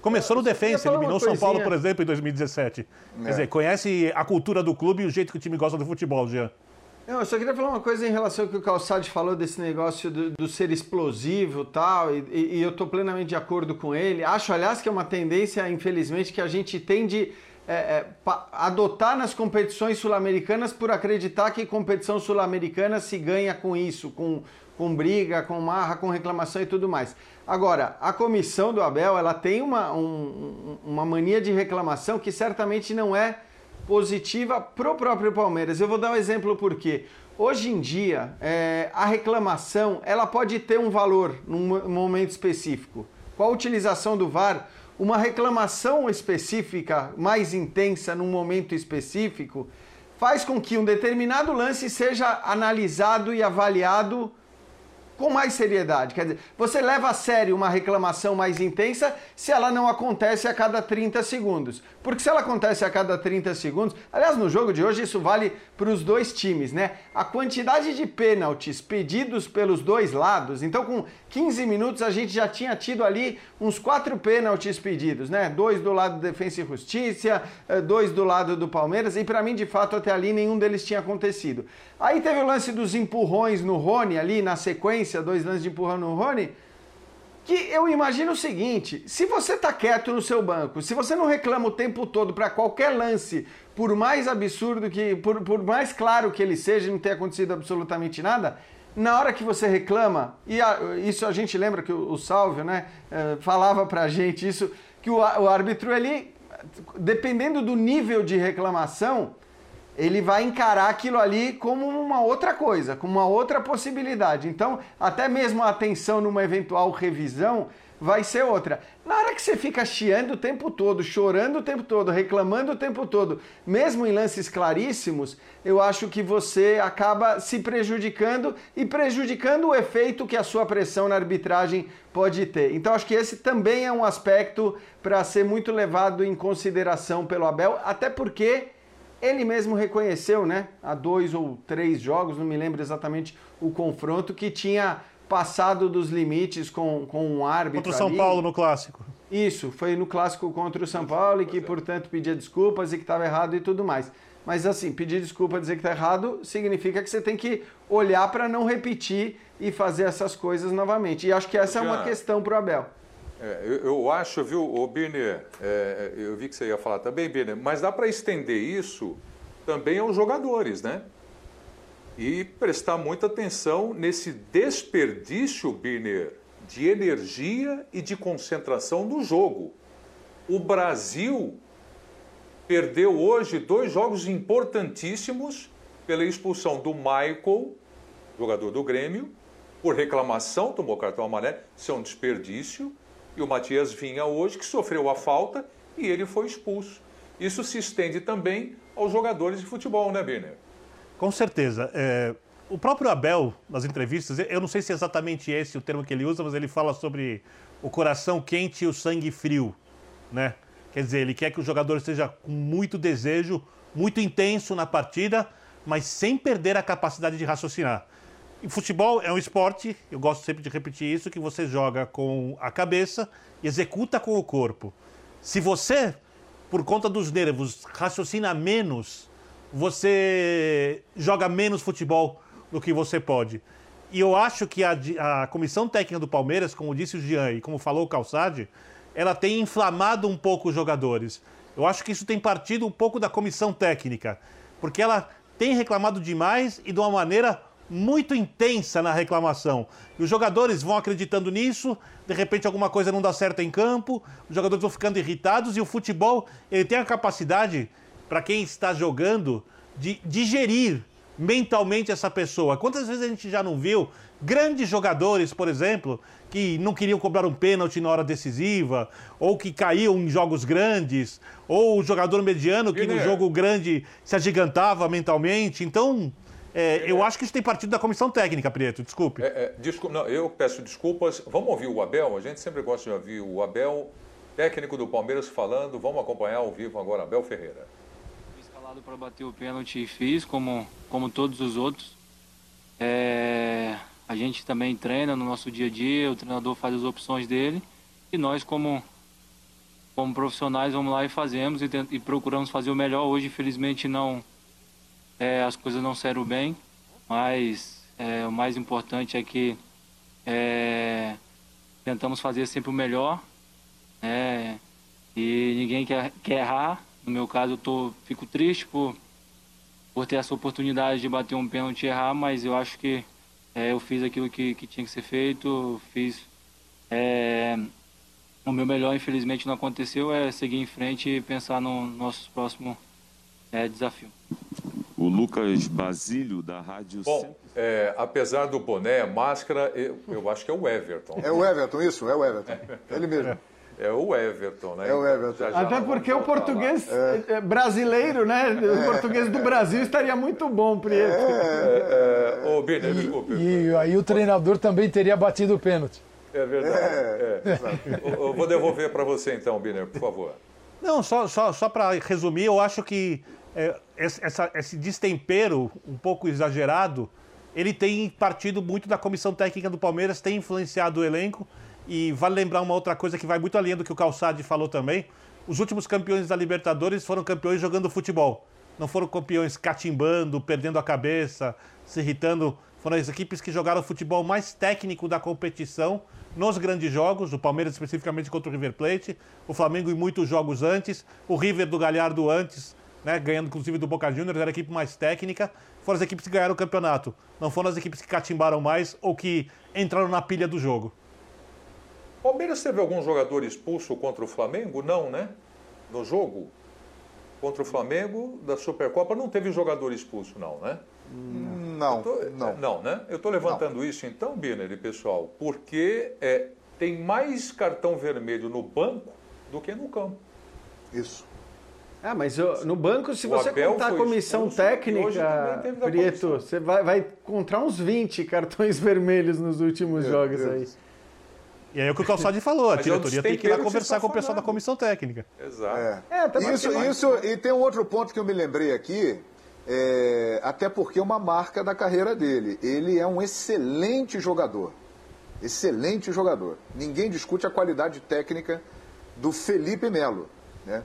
Começou no defensa, eliminou São Paulo, por exemplo, em 2017. É. Quer dizer, conhece a cultura do clube e o jeito que o time gosta do futebol, Jean. Não, eu só queria falar uma coisa em relação ao que o Calçade falou desse negócio do, do ser explosivo tal, e, e, e eu estou plenamente de acordo com ele. Acho, aliás, que é uma tendência, infelizmente, que a gente tem de é, é, adotar nas competições sul-americanas por acreditar que competição sul-americana se ganha com isso, com, com briga, com marra, com reclamação e tudo mais. Agora, a comissão do Abel, ela tem uma, um, uma mania de reclamação que certamente não é positiva para o próprio Palmeiras. Eu vou dar um exemplo por quê. Hoje em dia, é, a reclamação, ela pode ter um valor num momento específico. Com a utilização do VAR, uma reclamação específica, mais intensa num momento específico, faz com que um determinado lance seja analisado e avaliado com mais seriedade. Quer dizer, você leva a sério uma reclamação mais intensa se ela não acontece a cada 30 segundos. Porque se ela acontece a cada 30 segundos, aliás, no jogo de hoje isso vale para os dois times, né? A quantidade de pênaltis pedidos pelos dois lados, então com 15 minutos a gente já tinha tido ali uns quatro pênaltis pedidos, né? Dois do lado do Defensa e Justiça, eh, dois do lado do Palmeiras, e para mim, de fato, até ali nenhum deles tinha acontecido. Aí teve o lance dos empurrões no Rony ali na sequência, dois lances de empurrão no Rony que eu imagino o seguinte: se você está quieto no seu banco, se você não reclama o tempo todo para qualquer lance, por mais absurdo que, por, por mais claro que ele seja, não ter acontecido absolutamente nada, na hora que você reclama, e a, isso a gente lembra que o, o Salvio, né, uh, falava pra gente isso, que o, o árbitro, ele, dependendo do nível de reclamação, ele vai encarar aquilo ali como uma outra coisa, como uma outra possibilidade. Então, até mesmo a atenção numa eventual revisão vai ser outra. Na hora que você fica chiando o tempo todo, chorando o tempo todo, reclamando o tempo todo, mesmo em lances claríssimos, eu acho que você acaba se prejudicando e prejudicando o efeito que a sua pressão na arbitragem pode ter. Então acho que esse também é um aspecto para ser muito levado em consideração pelo Abel, até porque ele mesmo reconheceu, né, há dois ou três jogos, não me lembro exatamente o confronto, que tinha passado dos limites com, com um árbitro. Contra o São ali. Paulo no clássico. Isso, foi no clássico contra o São Paulo e que, portanto, pedia desculpas e que estava errado e tudo mais. Mas assim, pedir desculpa, dizer que está errado, significa que você tem que olhar para não repetir e fazer essas coisas novamente. E acho que essa é uma questão para o Abel. É, eu, eu, acho, viu, o Birner, é, eu vi que você ia falar também, Birner, mas dá para estender isso também aos jogadores, né? E prestar muita atenção nesse desperdício, Birner, de energia e de concentração do jogo. O Brasil perdeu hoje dois jogos importantíssimos pela expulsão do Michael, jogador do Grêmio, por reclamação, tomou cartão amarelo, isso é um desperdício e o Matias Vinha hoje, que sofreu a falta e ele foi expulso. Isso se estende também aos jogadores de futebol, né, Birner? Com certeza. É, o próprio Abel, nas entrevistas, eu não sei se é exatamente esse o termo que ele usa, mas ele fala sobre o coração quente e o sangue frio, né? Quer dizer, ele quer que o jogador esteja com muito desejo, muito intenso na partida, mas sem perder a capacidade de raciocinar. E futebol é um esporte, eu gosto sempre de repetir isso, que você joga com a cabeça e executa com o corpo. Se você, por conta dos nervos, raciocina menos, você joga menos futebol do que você pode. E eu acho que a, a comissão técnica do Palmeiras, como disse o Jean e como falou o Calçade, ela tem inflamado um pouco os jogadores. Eu acho que isso tem partido um pouco da comissão técnica, porque ela tem reclamado demais e de uma maneira muito intensa na reclamação. E os jogadores vão acreditando nisso, de repente alguma coisa não dá certo em campo, os jogadores vão ficando irritados e o futebol, ele tem a capacidade, para quem está jogando, de digerir mentalmente essa pessoa. Quantas vezes a gente já não viu grandes jogadores, por exemplo, que não queriam cobrar um pênalti na hora decisiva, ou que caíam em jogos grandes, ou o jogador mediano que no jogo grande se agigantava mentalmente. Então, é, eu acho que isso tem partido da comissão técnica, Prieto, desculpe. É, é, não, eu peço desculpas. Vamos ouvir o Abel? A gente sempre gosta de ouvir o Abel, técnico do Palmeiras, falando. Vamos acompanhar ao vivo agora, Abel Ferreira. Fui escalado para bater o pênalti e fiz, como, como todos os outros. É, a gente também treina no nosso dia a dia, o treinador faz as opções dele e nós, como, como profissionais, vamos lá e fazemos e, e procuramos fazer o melhor. Hoje, infelizmente, não é, as coisas não saíram bem, mas é, o mais importante é que é, tentamos fazer sempre o melhor né? e ninguém quer, quer errar. No meu caso, eu tô, fico triste por, por ter essa oportunidade de bater um pênalti e errar, mas eu acho que é, eu fiz aquilo que, que tinha que ser feito, fiz é, o meu melhor, infelizmente não aconteceu, é seguir em frente e pensar no nosso próximo é, desafio o Lucas Basílio, da Rádio Bom, é, apesar do boné, máscara, eu, eu, acho que é o Everton. É o Everton, isso, é o Everton. (laughs) Ele mesmo. É o Everton, né? É o Everton. Já, já Até porque o português é. é. brasileiro, né? O português do Brasil estaria muito bom, Prieto. É, é, ô, Birner, desculpe. E aí o treinador também teria batido o pênalti. É verdade. É, é. Eu vou devolver para você então, Birner, por favor. Não, só, só, só para resumir, eu acho que é, essa, esse destempero um pouco exagerado, ele tem partido muito da comissão técnica do Palmeiras, tem influenciado o elenco. E vale lembrar uma outra coisa que vai muito além do que o Calçade falou também. Os últimos campeões da Libertadores foram campeões jogando futebol. Não foram campeões catimbando, perdendo a cabeça, se irritando. Foram as equipes que jogaram o futebol mais técnico da competição nos grandes jogos, o Palmeiras especificamente contra o River Plate, o Flamengo em muitos jogos antes, o River do Galhardo antes, né, ganhando inclusive do Boca Juniors, era a equipe mais técnica, foram as equipes que ganharam o campeonato. Não foram as equipes que catimbaram mais ou que entraram na pilha do jogo. Palmeiras teve algum jogador expulso contra o Flamengo? Não, né? No jogo contra o Flamengo da Supercopa não teve jogador expulso, não, né? Não, tô, não. Não, né? Eu estou levantando não. isso então, Biner e pessoal, porque é, tem mais cartão vermelho no banco do que no campo. Isso. Ah, mas no banco, se o você contar a comissão técnica, Prieto, você vai, vai, encontrar uns 20 cartões (laughs) vermelhos nos últimos Meu jogos Deus. aí. E aí é o que o Calçade falou, a mas diretoria tem que ir lá conversar com o pessoal da comissão técnica. Exato. É. É, isso, isso, e tem um outro ponto que eu me lembrei aqui, é, até porque é uma marca da carreira dele. Ele é um excelente jogador. Excelente jogador. Ninguém discute a qualidade técnica do Felipe Melo. Né?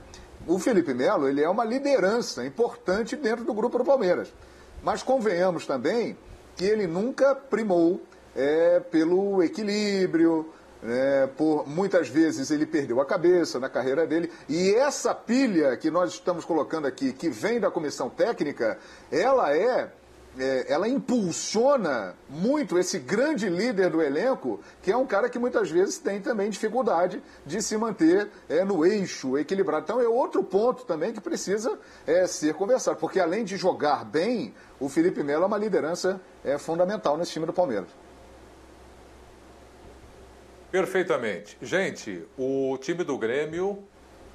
O Felipe Melo ele é uma liderança importante dentro do grupo do Palmeiras. Mas convenhamos também que ele nunca primou é, pelo equilíbrio, né, por muitas vezes ele perdeu a cabeça na carreira dele. E essa pilha que nós estamos colocando aqui, que vem da comissão técnica, ela é é, ela impulsiona muito esse grande líder do elenco, que é um cara que muitas vezes tem também dificuldade de se manter é, no eixo equilibrado. Então é outro ponto também que precisa é, ser conversado, porque além de jogar bem, o Felipe Melo é uma liderança é, fundamental nesse time do Palmeiras. Perfeitamente. Gente, o time do Grêmio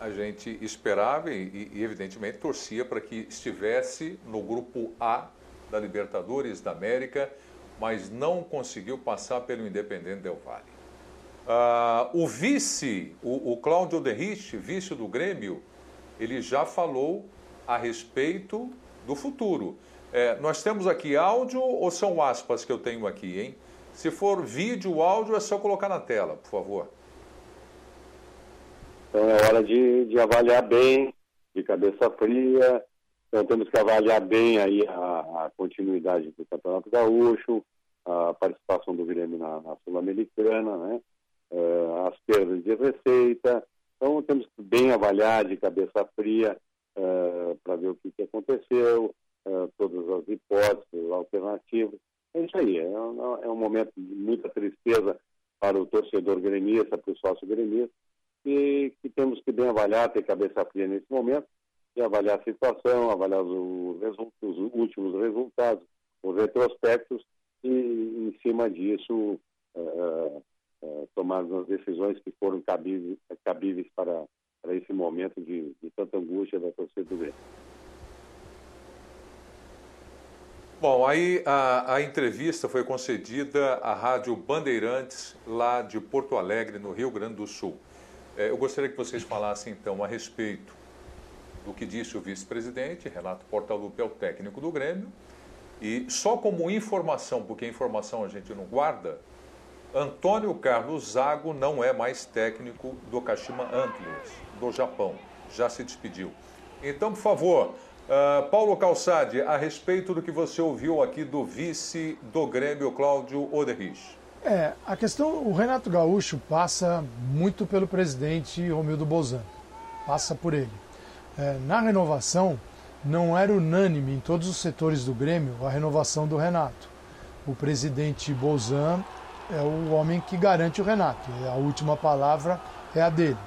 a gente esperava e, e evidentemente torcia para que estivesse no grupo A da Libertadores da América, mas não conseguiu passar pelo Independente Del Valle. Uh, o vice, o, o Cláudio vice do Grêmio, ele já falou a respeito do futuro. É, nós temos aqui áudio ou são aspas que eu tenho aqui, hein? Se for vídeo, áudio, é só colocar na tela, por favor. Então é hora de, de avaliar bem, de cabeça fria. Então temos que avaliar bem aí a, a continuidade do Campeonato Gaúcho, a participação do Grêmio na, na Sul-Americana, né? Uh, as perdas de receita. Então temos que bem avaliar de cabeça fria uh, para ver o que, que aconteceu, uh, todas as hipóteses, alternativas. É isso aí, é, é um momento de muita tristeza para o torcedor gremista, para o sócio gremista, e que temos que bem avaliar, ter cabeça fria nesse momento, avaliar a situação, avaliar os, os últimos resultados, os retrospectos, e em cima disso uh, uh, tomar as decisões que foram cabíveis, cabíveis para, para esse momento de, de tanta angústia da torcida do Grêmio. Bom, aí a, a, entrevista foi concedida à Rádio Bandeirantes, lá de Porto Alegre, no Rio Grande do Sul. É, eu gostaria que vocês falassem, então, a respeito do que disse o vice-presidente, Renato Portaluppi, é o técnico do Grêmio, e só como informação, porque informação a gente não guarda, Antônio Carlos Zago não é mais técnico do Kashima Antlers, do Japão. Já se despediu. Então, por favor, uh, Paulo Calçade, a respeito do que você ouviu aqui do vice do Grêmio, Cláudio Oderich. É, a questão, o Renato Gaúcho passa muito pelo presidente Romildo Bolzan, passa por ele. É, na renovação, não era unânime em todos os setores do Grêmio a renovação do Renato. O presidente Bolzan é o homem que garante o Renato, a última palavra é a dele.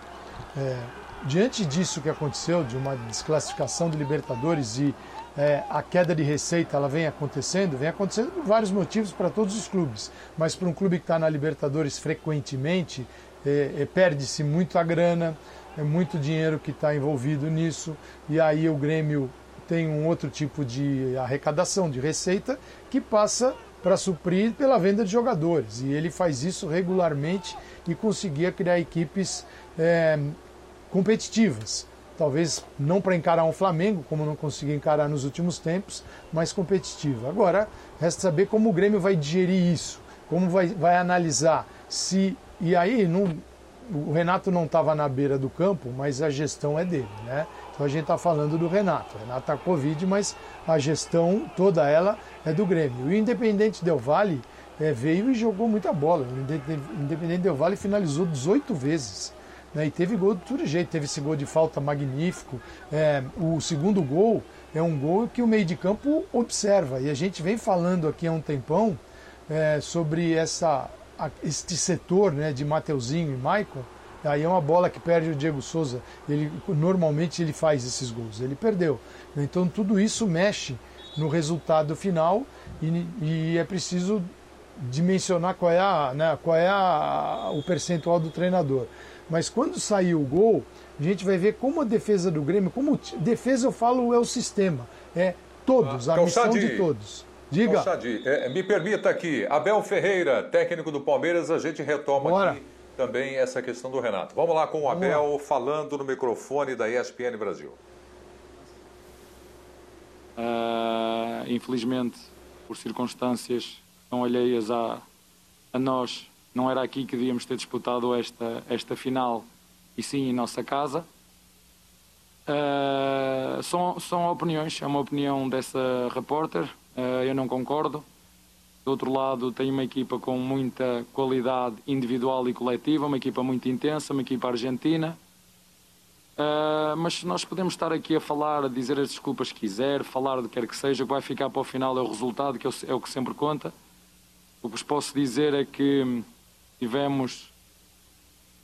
É, diante disso que aconteceu, de uma desclassificação do Libertadores e é, a queda de receita ela vem acontecendo, vem acontecendo por vários motivos para todos os clubes, mas para um clube que está na Libertadores frequentemente, é, é, perde-se muita grana, é muito dinheiro que está envolvido nisso, e aí o Grêmio tem um outro tipo de arrecadação, de receita, que passa para suprir pela venda de jogadores. E ele faz isso regularmente e conseguia criar equipes é, competitivas. Talvez não para encarar um Flamengo, como não conseguiu encarar nos últimos tempos, mas competitiva. Agora, resta saber como o Grêmio vai digerir isso, como vai, vai analisar se. E aí, não, o Renato não estava na beira do campo, mas a gestão é dele, né? Então a gente está falando do Renato. O Renato está Covid, mas a gestão, toda ela, é do Grêmio. O Independente Del Vale é, veio e jogou muita bola. O Independente Del Vale finalizou 18 vezes. Né, e teve gol de todo jeito, teve esse gol de falta magnífico. É, o segundo gol é um gol que o meio de campo observa. E a gente vem falando aqui há um tempão é, sobre essa, este setor né, de Mateuzinho e Michael Aí é uma bola que perde o Diego Souza. Ele normalmente ele faz esses gols. Ele perdeu. Então tudo isso mexe no resultado final e, e é preciso dimensionar qual é, a, né, qual é a, o percentual do treinador. Mas quando sair o gol, a gente vai ver como a defesa do Grêmio, como defesa eu falo é o sistema, é todos, ah, a missão de todos. Diga. Calçade, é, me permita aqui, Abel Ferreira, técnico do Palmeiras, a gente retoma Bora. aqui também essa questão do Renato. Vamos lá com o Abel falando no microfone da ESPN Brasil. Uh, infelizmente, por circunstâncias não alheias a, a nós, não era aqui que devíamos ter disputado esta, esta final, e sim em nossa casa. Uh, são, são opiniões, é uma opinião dessa repórter, eu não concordo. Do outro lado, tem uma equipa com muita qualidade individual e coletiva, uma equipa muito intensa, uma equipa argentina. Uh, mas nós podemos estar aqui a falar, a dizer as desculpas que quiser, falar do que quer que seja, o que vai ficar para o final é o resultado, que é o que sempre conta. O que vos posso dizer é que tivemos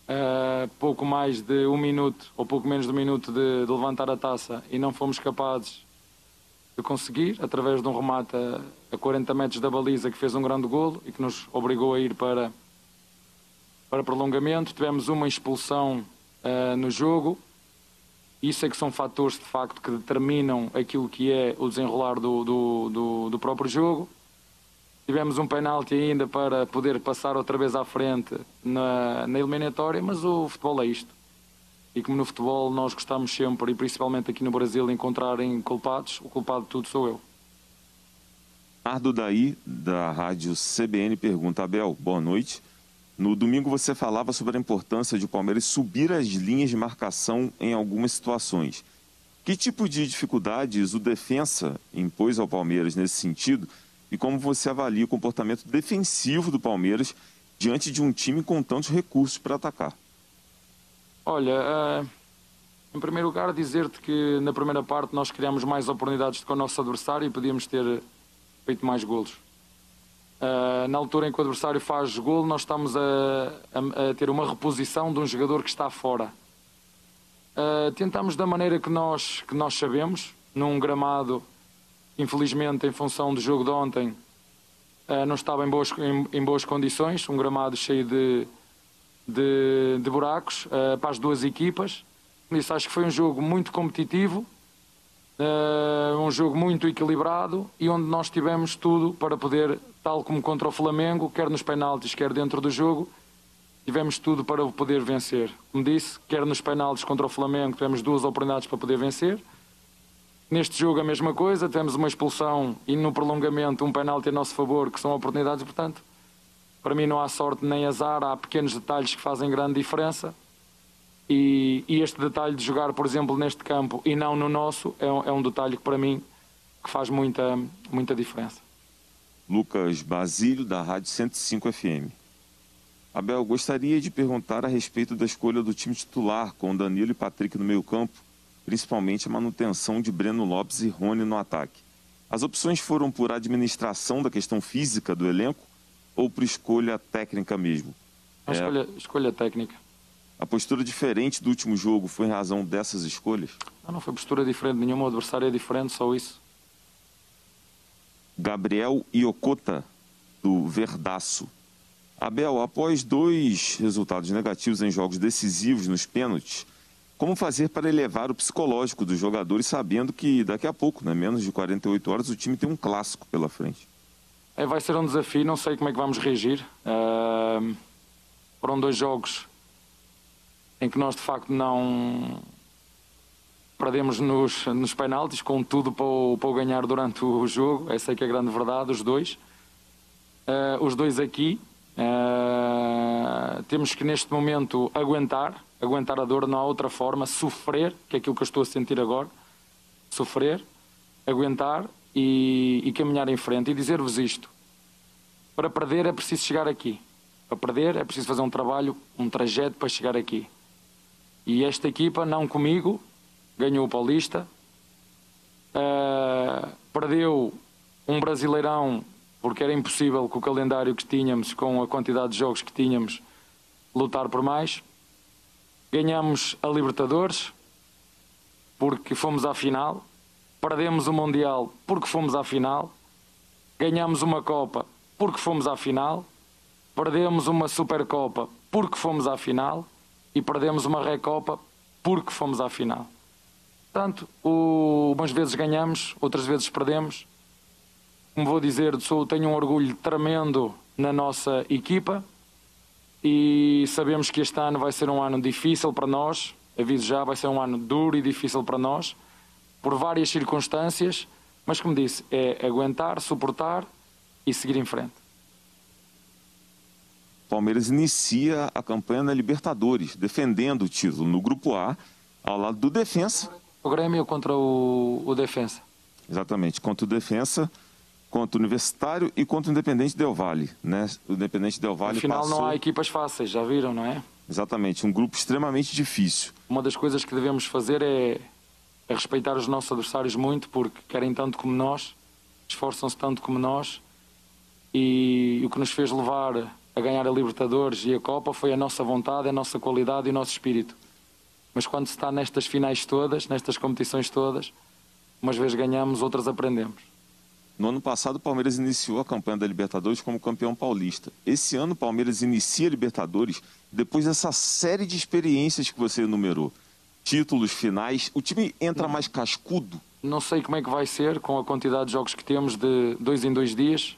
uh, pouco mais de um minuto, ou pouco menos de um minuto, de, de levantar a taça e não fomos capazes de conseguir, através de um remate a, a 40 metros da baliza que fez um grande golo e que nos obrigou a ir para, para prolongamento. Tivemos uma expulsão uh, no jogo. Isso é que são fatores de facto que determinam aquilo que é o desenrolar do, do, do, do próprio jogo. tivemos um penalti ainda para poder passar outra vez à frente na, na eliminatória, mas o futebol é isto. E como no futebol nós gostamos sempre, e principalmente aqui no Brasil, encontrarem culpados, o culpado de tudo sou eu. Ardo Daí, da rádio CBN, pergunta: Abel, boa noite. No domingo você falava sobre a importância de o Palmeiras subir as linhas de marcação em algumas situações. Que tipo de dificuldades o defensa impôs ao Palmeiras nesse sentido? E como você avalia o comportamento defensivo do Palmeiras diante de um time com tantos recursos para atacar? Olha, uh, em primeiro lugar, dizer-te que na primeira parte nós criamos mais oportunidades que o nosso adversário e podíamos ter feito mais golos. Uh, na altura em que o adversário faz gol, nós estamos a, a, a, ter uma reposição de um jogador que está fora. Uh, tentamos da maneira que nós, que nós sabemos, num gramado infelizmente, em função do jogo de ontem, uh, não estava em boas, em, em, boas condições. Um gramado cheio de, de, de buracos uh, para as duas equipas. Isso acho que foi um jogo muito competitivo, uh, um jogo muito equilibrado e onde nós tivemos tudo para poder, tal como contra o Flamengo, quer nos penaltis, quer dentro do jogo, tivemos tudo para poder vencer. Como disse, quer nos penaltis contra o Flamengo, tivemos duas oportunidades para poder vencer Neste jogo a mesma coisa, temos uma expulsão e no prolongamento um penalti a nosso favor, que são oportunidades, portanto, para mim não há sorte nem azar, há pequenos detalhes que fazem grande diferença. E, e este detalhe de jogar, por exemplo, neste campo e não no nosso, é um, é um detalhe que para mim que faz muita, muita diferença. Lucas Basílio, da Rádio 105 FM. Abel, gostaria de perguntar a respeito da escolha do time titular, com Danilo e Patrick no meio campo principalmente a manutenção de Breno Lopes e Rony no ataque. As opções foram por administração da questão física do elenco ou por escolha técnica mesmo? É... escolha, escolha técnica. A postura diferente do último jogo foi em razão dessas escolhas? Não, não foi postura diferente nenhuma, o adversário é diferente, só isso. Gabriel Iocota, do Verdaço. Abel, após dois resultados negativos em jogos decisivos nos pênaltis, como fazer para elevar o psicológico dos jogadores, sabendo que daqui a pouco, né, menos de 48 horas, o time tem um clássico pela frente? É, vai ser um desafio, não sei como é que vamos reagir. Uh, foram dois jogos em que nós de facto não perdemos nos, nos penaltis, com tudo para o, para o ganhar durante o jogo. Essa é que é a grande verdade, os dois. Uh, os dois aqui. Uh, temos que neste momento aguentar, aguentar a dor, não há outra forma, sofrer, que é aquilo que eu estou a sentir agora, sofrer, aguentar e, e caminhar em frente. E dizer-vos isto: para perder é preciso chegar aqui. Para perder é preciso fazer um trabalho, um trajeto para chegar aqui. E esta equipa, não comigo, ganhou o Paulista, uh, perdeu um Brasileirão porque era impossível com o calendário que tínhamos, com a quantidade de jogos que tínhamos, lutar por mais. Ganhamos a Libertadores porque fomos à final. Perdemos o Mundial porque fomos à final. Ganhamos uma Copa porque fomos à final. Perdemos uma Supercopa porque fomos à final. E perdemos uma Recopa porque fomos à final. Portanto, o, umas vezes ganhamos, outras vezes perdemos. Como vou dizer, sou, tenho um orgulho tremendo na nossa equipa e sabemos que este ano vai ser um ano difícil para nós. Aviso já, vai ser um ano duro e difícil para nós, por várias circunstâncias, mas como disse, é aguentar, suportar e seguir em frente. Palmeiras inicia a campanha na Libertadores, defendendo o título no Grupo A, ao lado do Defensa. O Grêmio contra o, o Defensa. Exatamente, contra o Defensa contra o Universitário e contra o Independente Del Valle. Né? O Independente Del Valle Afinal, passou... não há equipas fáceis, já viram, não é? Exatamente, um grupo extremamente difícil. Uma das coisas que devemos fazer é, é respeitar os nossos adversários muito, porque querem tanto como nós, esforçam-se tanto como nós, e o que nos fez levar a ganhar a Libertadores e a Copa foi a nossa vontade, a nossa qualidade e o nosso espírito. Mas quando se está nestas finais todas, nestas competições todas, umas vezes ganhamos, outras aprendemos. No ano passado, o Palmeiras iniciou a campanha da Libertadores como campeão paulista. Esse ano, o Palmeiras inicia a Libertadores depois dessa série de experiências que você enumerou. Títulos finais, o time entra mais cascudo? Não sei como é que vai ser com a quantidade de jogos que temos de dois em dois dias.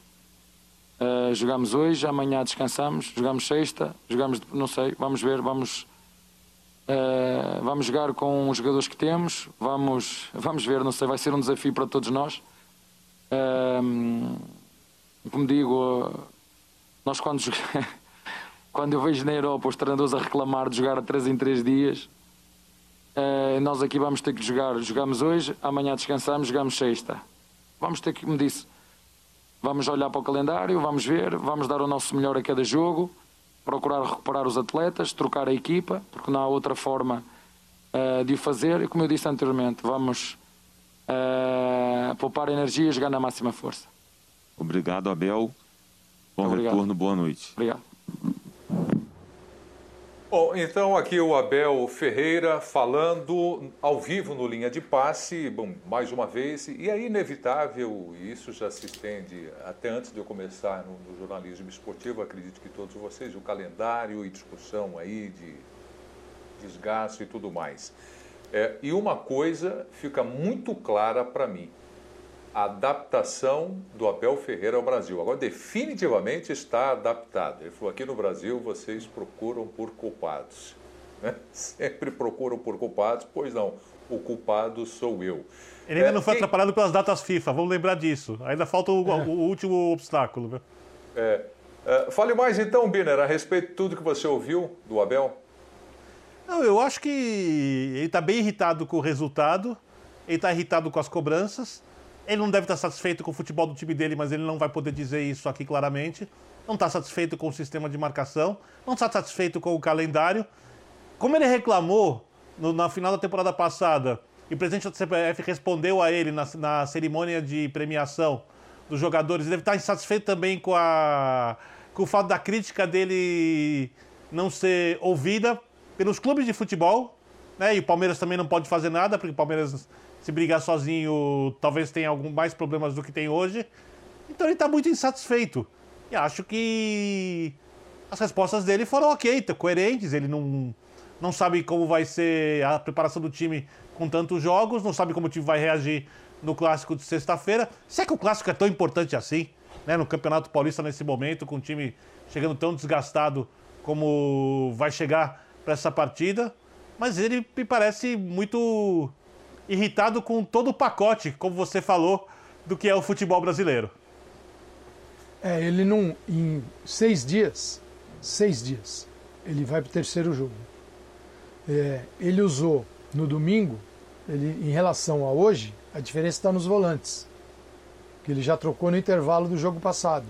Uh, jogamos hoje, amanhã descansamos, jogamos sexta, jogamos, não sei, vamos ver, vamos, uh, vamos jogar com os jogadores que temos, vamos, (laughs) vamos ver, não sei, vai ser um desafio para todos nós. Uh, como digo, nós quando, (laughs) quando eu vejo na Europa os treinadores a reclamar de jogar a 3 em 3 dias, nós aqui vamos ter que jogar, jogamos hoje, amanhã descansamos, jogamos sexta. Vamos ter que, como disse, Vamos olhar para o calendário, vamos ver, vamos dar o nosso melhor a cada jogo, procurar recuperar os atletas, trocar a equipa, porque não há outra forma uh, de o fazer. E como eu disse anteriormente, vamos uh, poupar energia e jogar na máxima força. Obrigado, Abel. Bom Obrigado. retorno, boa noite. Obrigado. Bom, então aqui o Abel Ferreira falando ao vivo no Linha de Passe, bom, mais uma vez, e é inevitável, e isso já se estende até antes de eu começar no, no jornalismo esportivo, acredito que todos vocês, o calendário e discussão aí de desgaste e tudo mais. É, e uma coisa fica muito clara para mim, adaptação do Abel Ferreira ao Brasil. Agora, definitivamente está adaptado. Ele falou: aqui no Brasil vocês procuram por culpados. (laughs) Né? Sempre procuram por culpados, pois não, o culpado sou eu. Ele ainda é, não foi quem... atrapalhado pelas datas FIFA, vamos lembrar disso. Ainda falta o, é. o último obstáculo. Viu? É. é. fale mais então, Biner, a respeito de tudo que você ouviu do Abel. Não, eu acho que ele está bem irritado com o resultado, ele está irritado com as cobranças. Ele não deve estar satisfeito com o futebol do time dele, mas ele não vai poder dizer isso aqui claramente. Não está satisfeito com o sistema de marcação, não está satisfeito com o calendário. Como ele reclamou no, na final da temporada passada, e o presidente da CPF respondeu a ele na, na cerimônia de premiação dos jogadores, ele deve estar insatisfeito também com, a, com o fato da crítica dele não ser ouvida pelos clubes de futebol. Né? E o Palmeiras também não pode fazer nada, porque o Palmeiras se brigar sozinho, talvez tenha algum mais problemas do que tem hoje. Então ele está muito insatisfeito. E acho que as respostas dele foram ok, coerentes. Ele não, não sabe como vai ser a preparação do time com tantos jogos, não sabe como o time vai reagir no clássico de sexta-feira. Se é que o clássico é tão importante assim, né, no Campeonato Paulista nesse momento, com o time chegando tão desgastado como vai chegar para essa partida. Mas ele me parece muito irritado com todo o pacote, como você falou, do que é o futebol brasileiro. É, ele não. Em seis dias, seis dias, ele vai para o terceiro jogo. É, ele usou no domingo, ele, em relação a hoje, a diferença está nos volantes. Que ele já trocou no intervalo do jogo passado.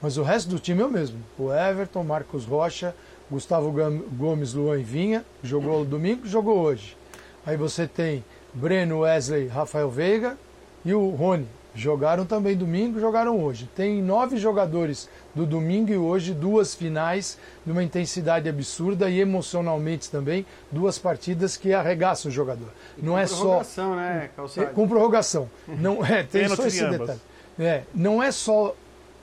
Mas o resto do time é o mesmo. O Everton, Marcos Rocha, Gustavo Gomes, Luan e Vinha, jogou domingo, jogou hoje. Aí você tem Breno, Wesley, Rafael Veiga e o Rony. Jogaram também domingo, jogaram hoje. Tem nove jogadores do domingo e hoje, duas finais de uma intensidade absurda e emocionalmente também, duas partidas que arregaçam o jogador. E não é só. Com prorrogação, né, Calçado? É, com prorrogação. Não, é, tem só esse detalhe. É, não é só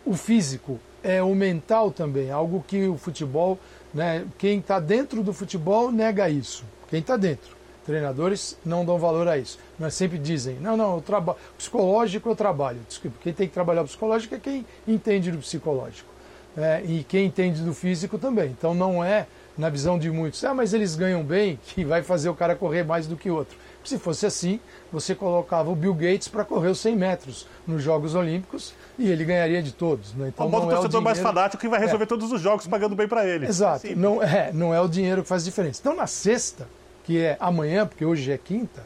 o físico, é o mental também. Algo que o futebol, né, quem está dentro do futebol nega isso. Quem está dentro. Treinadores não dão valor a isso. Mas sempre dizem, não, não, o trabalho psicológico eu trabalho. Desculpa, quem tem que trabalhar o psicológico é quem entende do psicológico. É, e quem entende do físico também. Então não é, na visão de muitos, ah, mas eles ganham bem, (laughs) que vai fazer o cara correr mais do que outro. Se fosse assim, você colocava o Bill Gates para correr os 100 metros nos Jogos Olímpicos e ele ganharia de todos. Né? Então, o torcedor é o dinheiro... mais fanático que vai resolver é. todos os jogos pagando bem para ele. Exato. Não é, não é o dinheiro que faz diferença. Então, na sexta, que é amanhã, porque hoje é quinta,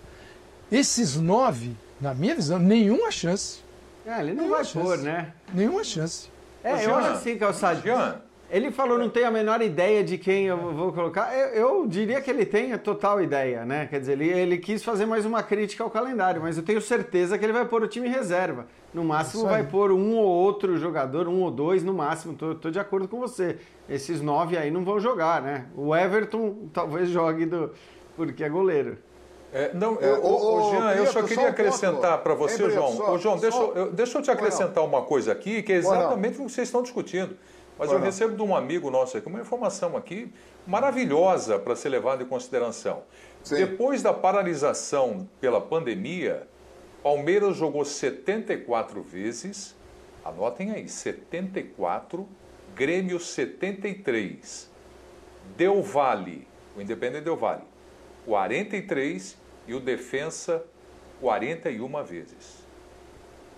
esses nove, na minha visão, nenhuma chance. É, ele não nenhuma vai chance. pôr, né? Nenhuma chance. É, eu acho assim, Calçado. Ele falou não tem a menor ideia de quem eu vou colocar. Eu, eu, diria que ele tem a total ideia, né? Quer dizer, ele, ele quis fazer mais uma crítica ao calendário, mas eu tenho certeza que ele vai pôr o time em reserva. No máximo vai pôr um ou outro jogador, um ou dois no máximo. Tô, tô de acordo com você. Esses nove aí não vão jogar, né? O Everton talvez jogue do, porque é goleiro. É, não, é, o, o, o, Jean, eu só queria acrescentar para você, João. Só, João, deixa, eu, deixa eu te acrescentar uma coisa aqui, que é exatamente o que vocês estão discutindo. Mas eu recebo de um amigo nosso aqui uma informação aqui maravilhosa para ser levada em consideração. Sim. Depois da paralisação pela pandemia, Palmeiras jogou 74 vezes Anotem aí, 74, Grêmio 73. Del Valle, o Independente Del Valle, 43 e o Defensa 41 vezes.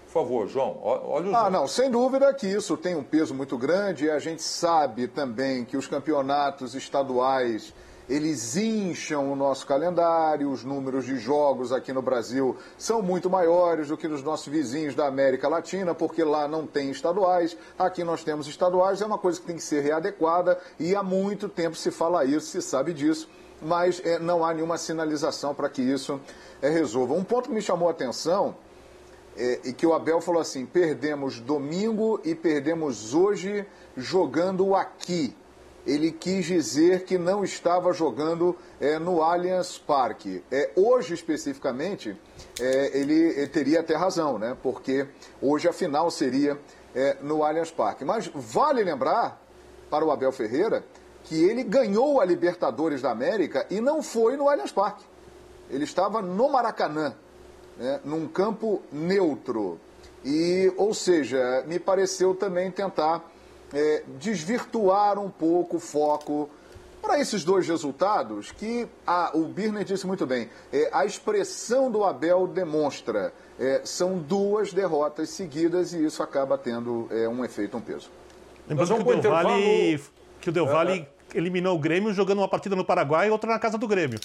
Por favor, João, olha o Ah, não, sem dúvida que isso tem um peso muito grande e a gente sabe também que os campeonatos estaduais eles incham o nosso calendário, os números de jogos aqui no Brasil são muito maiores do que nos nossos vizinhos da América Latina, porque lá não tem estaduais, aqui nós temos estaduais, é uma coisa que tem que ser readequada e há muito tempo se fala isso, se sabe disso, mas é, não há nenhuma sinalização para que isso é, resolva. Um ponto que me chamou a atenção é, e que o Abel falou assim: perdemos domingo e perdemos hoje jogando aqui. Ele quis dizer que não estava jogando é, no Allianz Parque. É, hoje, especificamente, é, ele, ele teria até razão, né? porque hoje a final seria é, no Allianz Parque. Mas vale lembrar para o Abel Ferreira que ele ganhou a Libertadores da América e não foi no Allianz Parque. Ele estava no Maracanã né, num campo neutro. E, ou seja, me pareceu também tentar é, desvirtuar um pouco o foco para esses dois resultados que a, o Birner disse muito bem. É, a expressão do Abel demonstra. É, são duas derrotas seguidas e isso acaba tendo é, um efeito, um peso. Lembrando que o, Del Valle. Que o Del Valle eliminou o Grêmio jogando uma partida no Paraguai e outra na casa do Grêmio.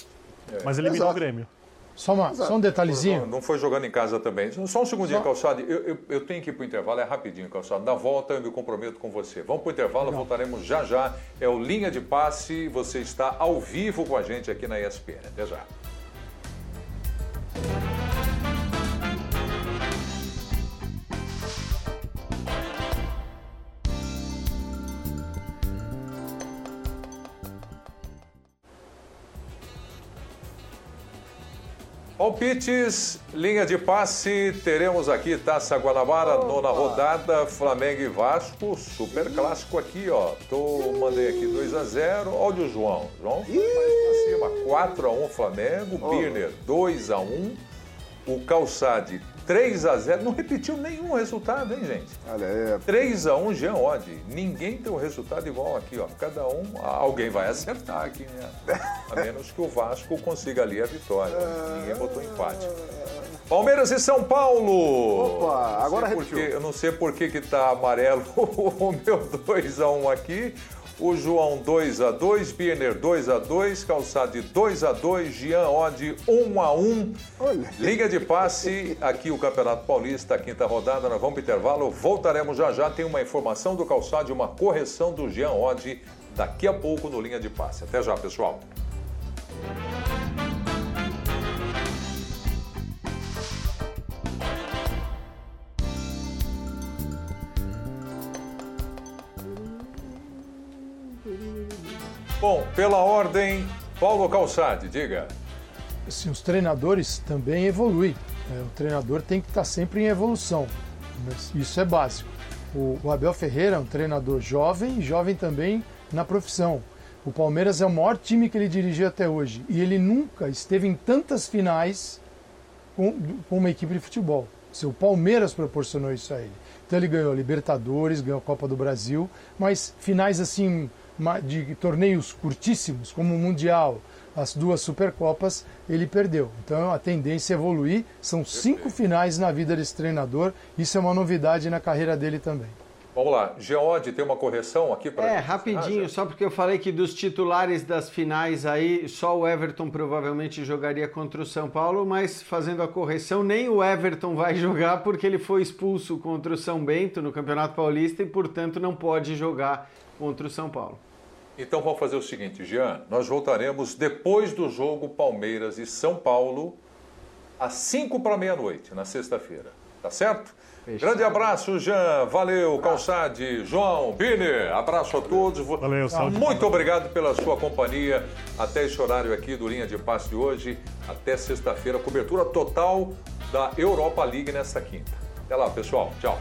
Mas eliminou Exato. o Grêmio. Só, uma, só um detalhezinho. Não, não foi jogando em casa também. Só um segundinho, Calçado. Eu, eu, eu tenho que ir para o intervalo, é rapidinho, Calçado. Na volta eu me comprometo com você. Vamos para o intervalo, voltaremos já já. É o Linha de Passe, você está ao vivo com a gente aqui na ESPN. Até já. Palpites, linha de passe, teremos aqui Taça Guanabara, nona rodada, Flamengo e Vasco, super clássico aqui, ó. Tô, mandei aqui 2 a 0 olha o João. João foi mais pra cima, 4 a 1 Flamengo, Birner 2 a 1 o Calçade 3 a 0 não repetiu nenhum resultado, hein, gente? Olha, é, 3 a 1 Jean Oddi. Ninguém tem um resultado igual aqui, ó. Cada um, alguém vai acertar aqui, né? A menos que o Vasco consiga ali a vitória. Ninguém botou empate. Palmeiras e São Paulo. Opa, agora repetiu. porque- Eu não sei por que que tá amarelo (laughs) o meu 2 a 1 aqui. O João 2 a 2, Birner 2 a 2, Calçade 2 a 2, Jean Oddi 1 a 1. Olha. Liga de passe, aqui o Campeonato Paulista, quinta rodada, nós vamos para intervalo, voltaremos já já, tem uma informação do Calçado e uma correção do Jean Oddi daqui a pouco no Linha de Passe. Até já, pessoal. Bom, pela ordem, Paulo Calçade, diga. assim, os treinadores também evoluem. né? O treinador tem que estar sempre em evolução. Isso é básico. O, o Abel Ferreira é um treinador jovem, jovem também na profissão. O Palmeiras é o maior time que ele dirigiu até hoje. E ele nunca esteve em tantas finais com, com uma equipe de futebol. O Palmeiras proporcionou isso a ele. Então ele ganhou a Libertadores, ganhou a Copa do Brasil, mas finais assim de torneios curtíssimos, como o Mundial, as duas Supercopas, ele perdeu. Então a tendência é evoluir. São cinco finais na vida desse treinador. Isso é uma novidade na carreira dele também. Vamos lá, Geode tem uma correção aqui para É, rapidinho, só porque eu falei que dos titulares das finais aí, só o Everton provavelmente jogaria contra o São Paulo, mas fazendo a correção, nem o Everton vai (laughs) jogar porque ele foi expulso contra o São Bento no Campeonato Paulista e, portanto, não pode jogar contra o São Paulo. Então vamos fazer o seguinte, Jean, nós voltaremos depois do jogo Palmeiras e São Paulo, às 5 para meia-noite, na sexta-feira. Tá certo? Grande abraço, Jean. Valeu, Calçade, João, Biner. Abraço a todos. Valeu, saúde. Muito obrigado pela sua companhia até esse horário aqui do Linha de Passe de hoje. Até sexta-feira, cobertura total da Europa League nesta quinta. Até lá, pessoal. Tchau.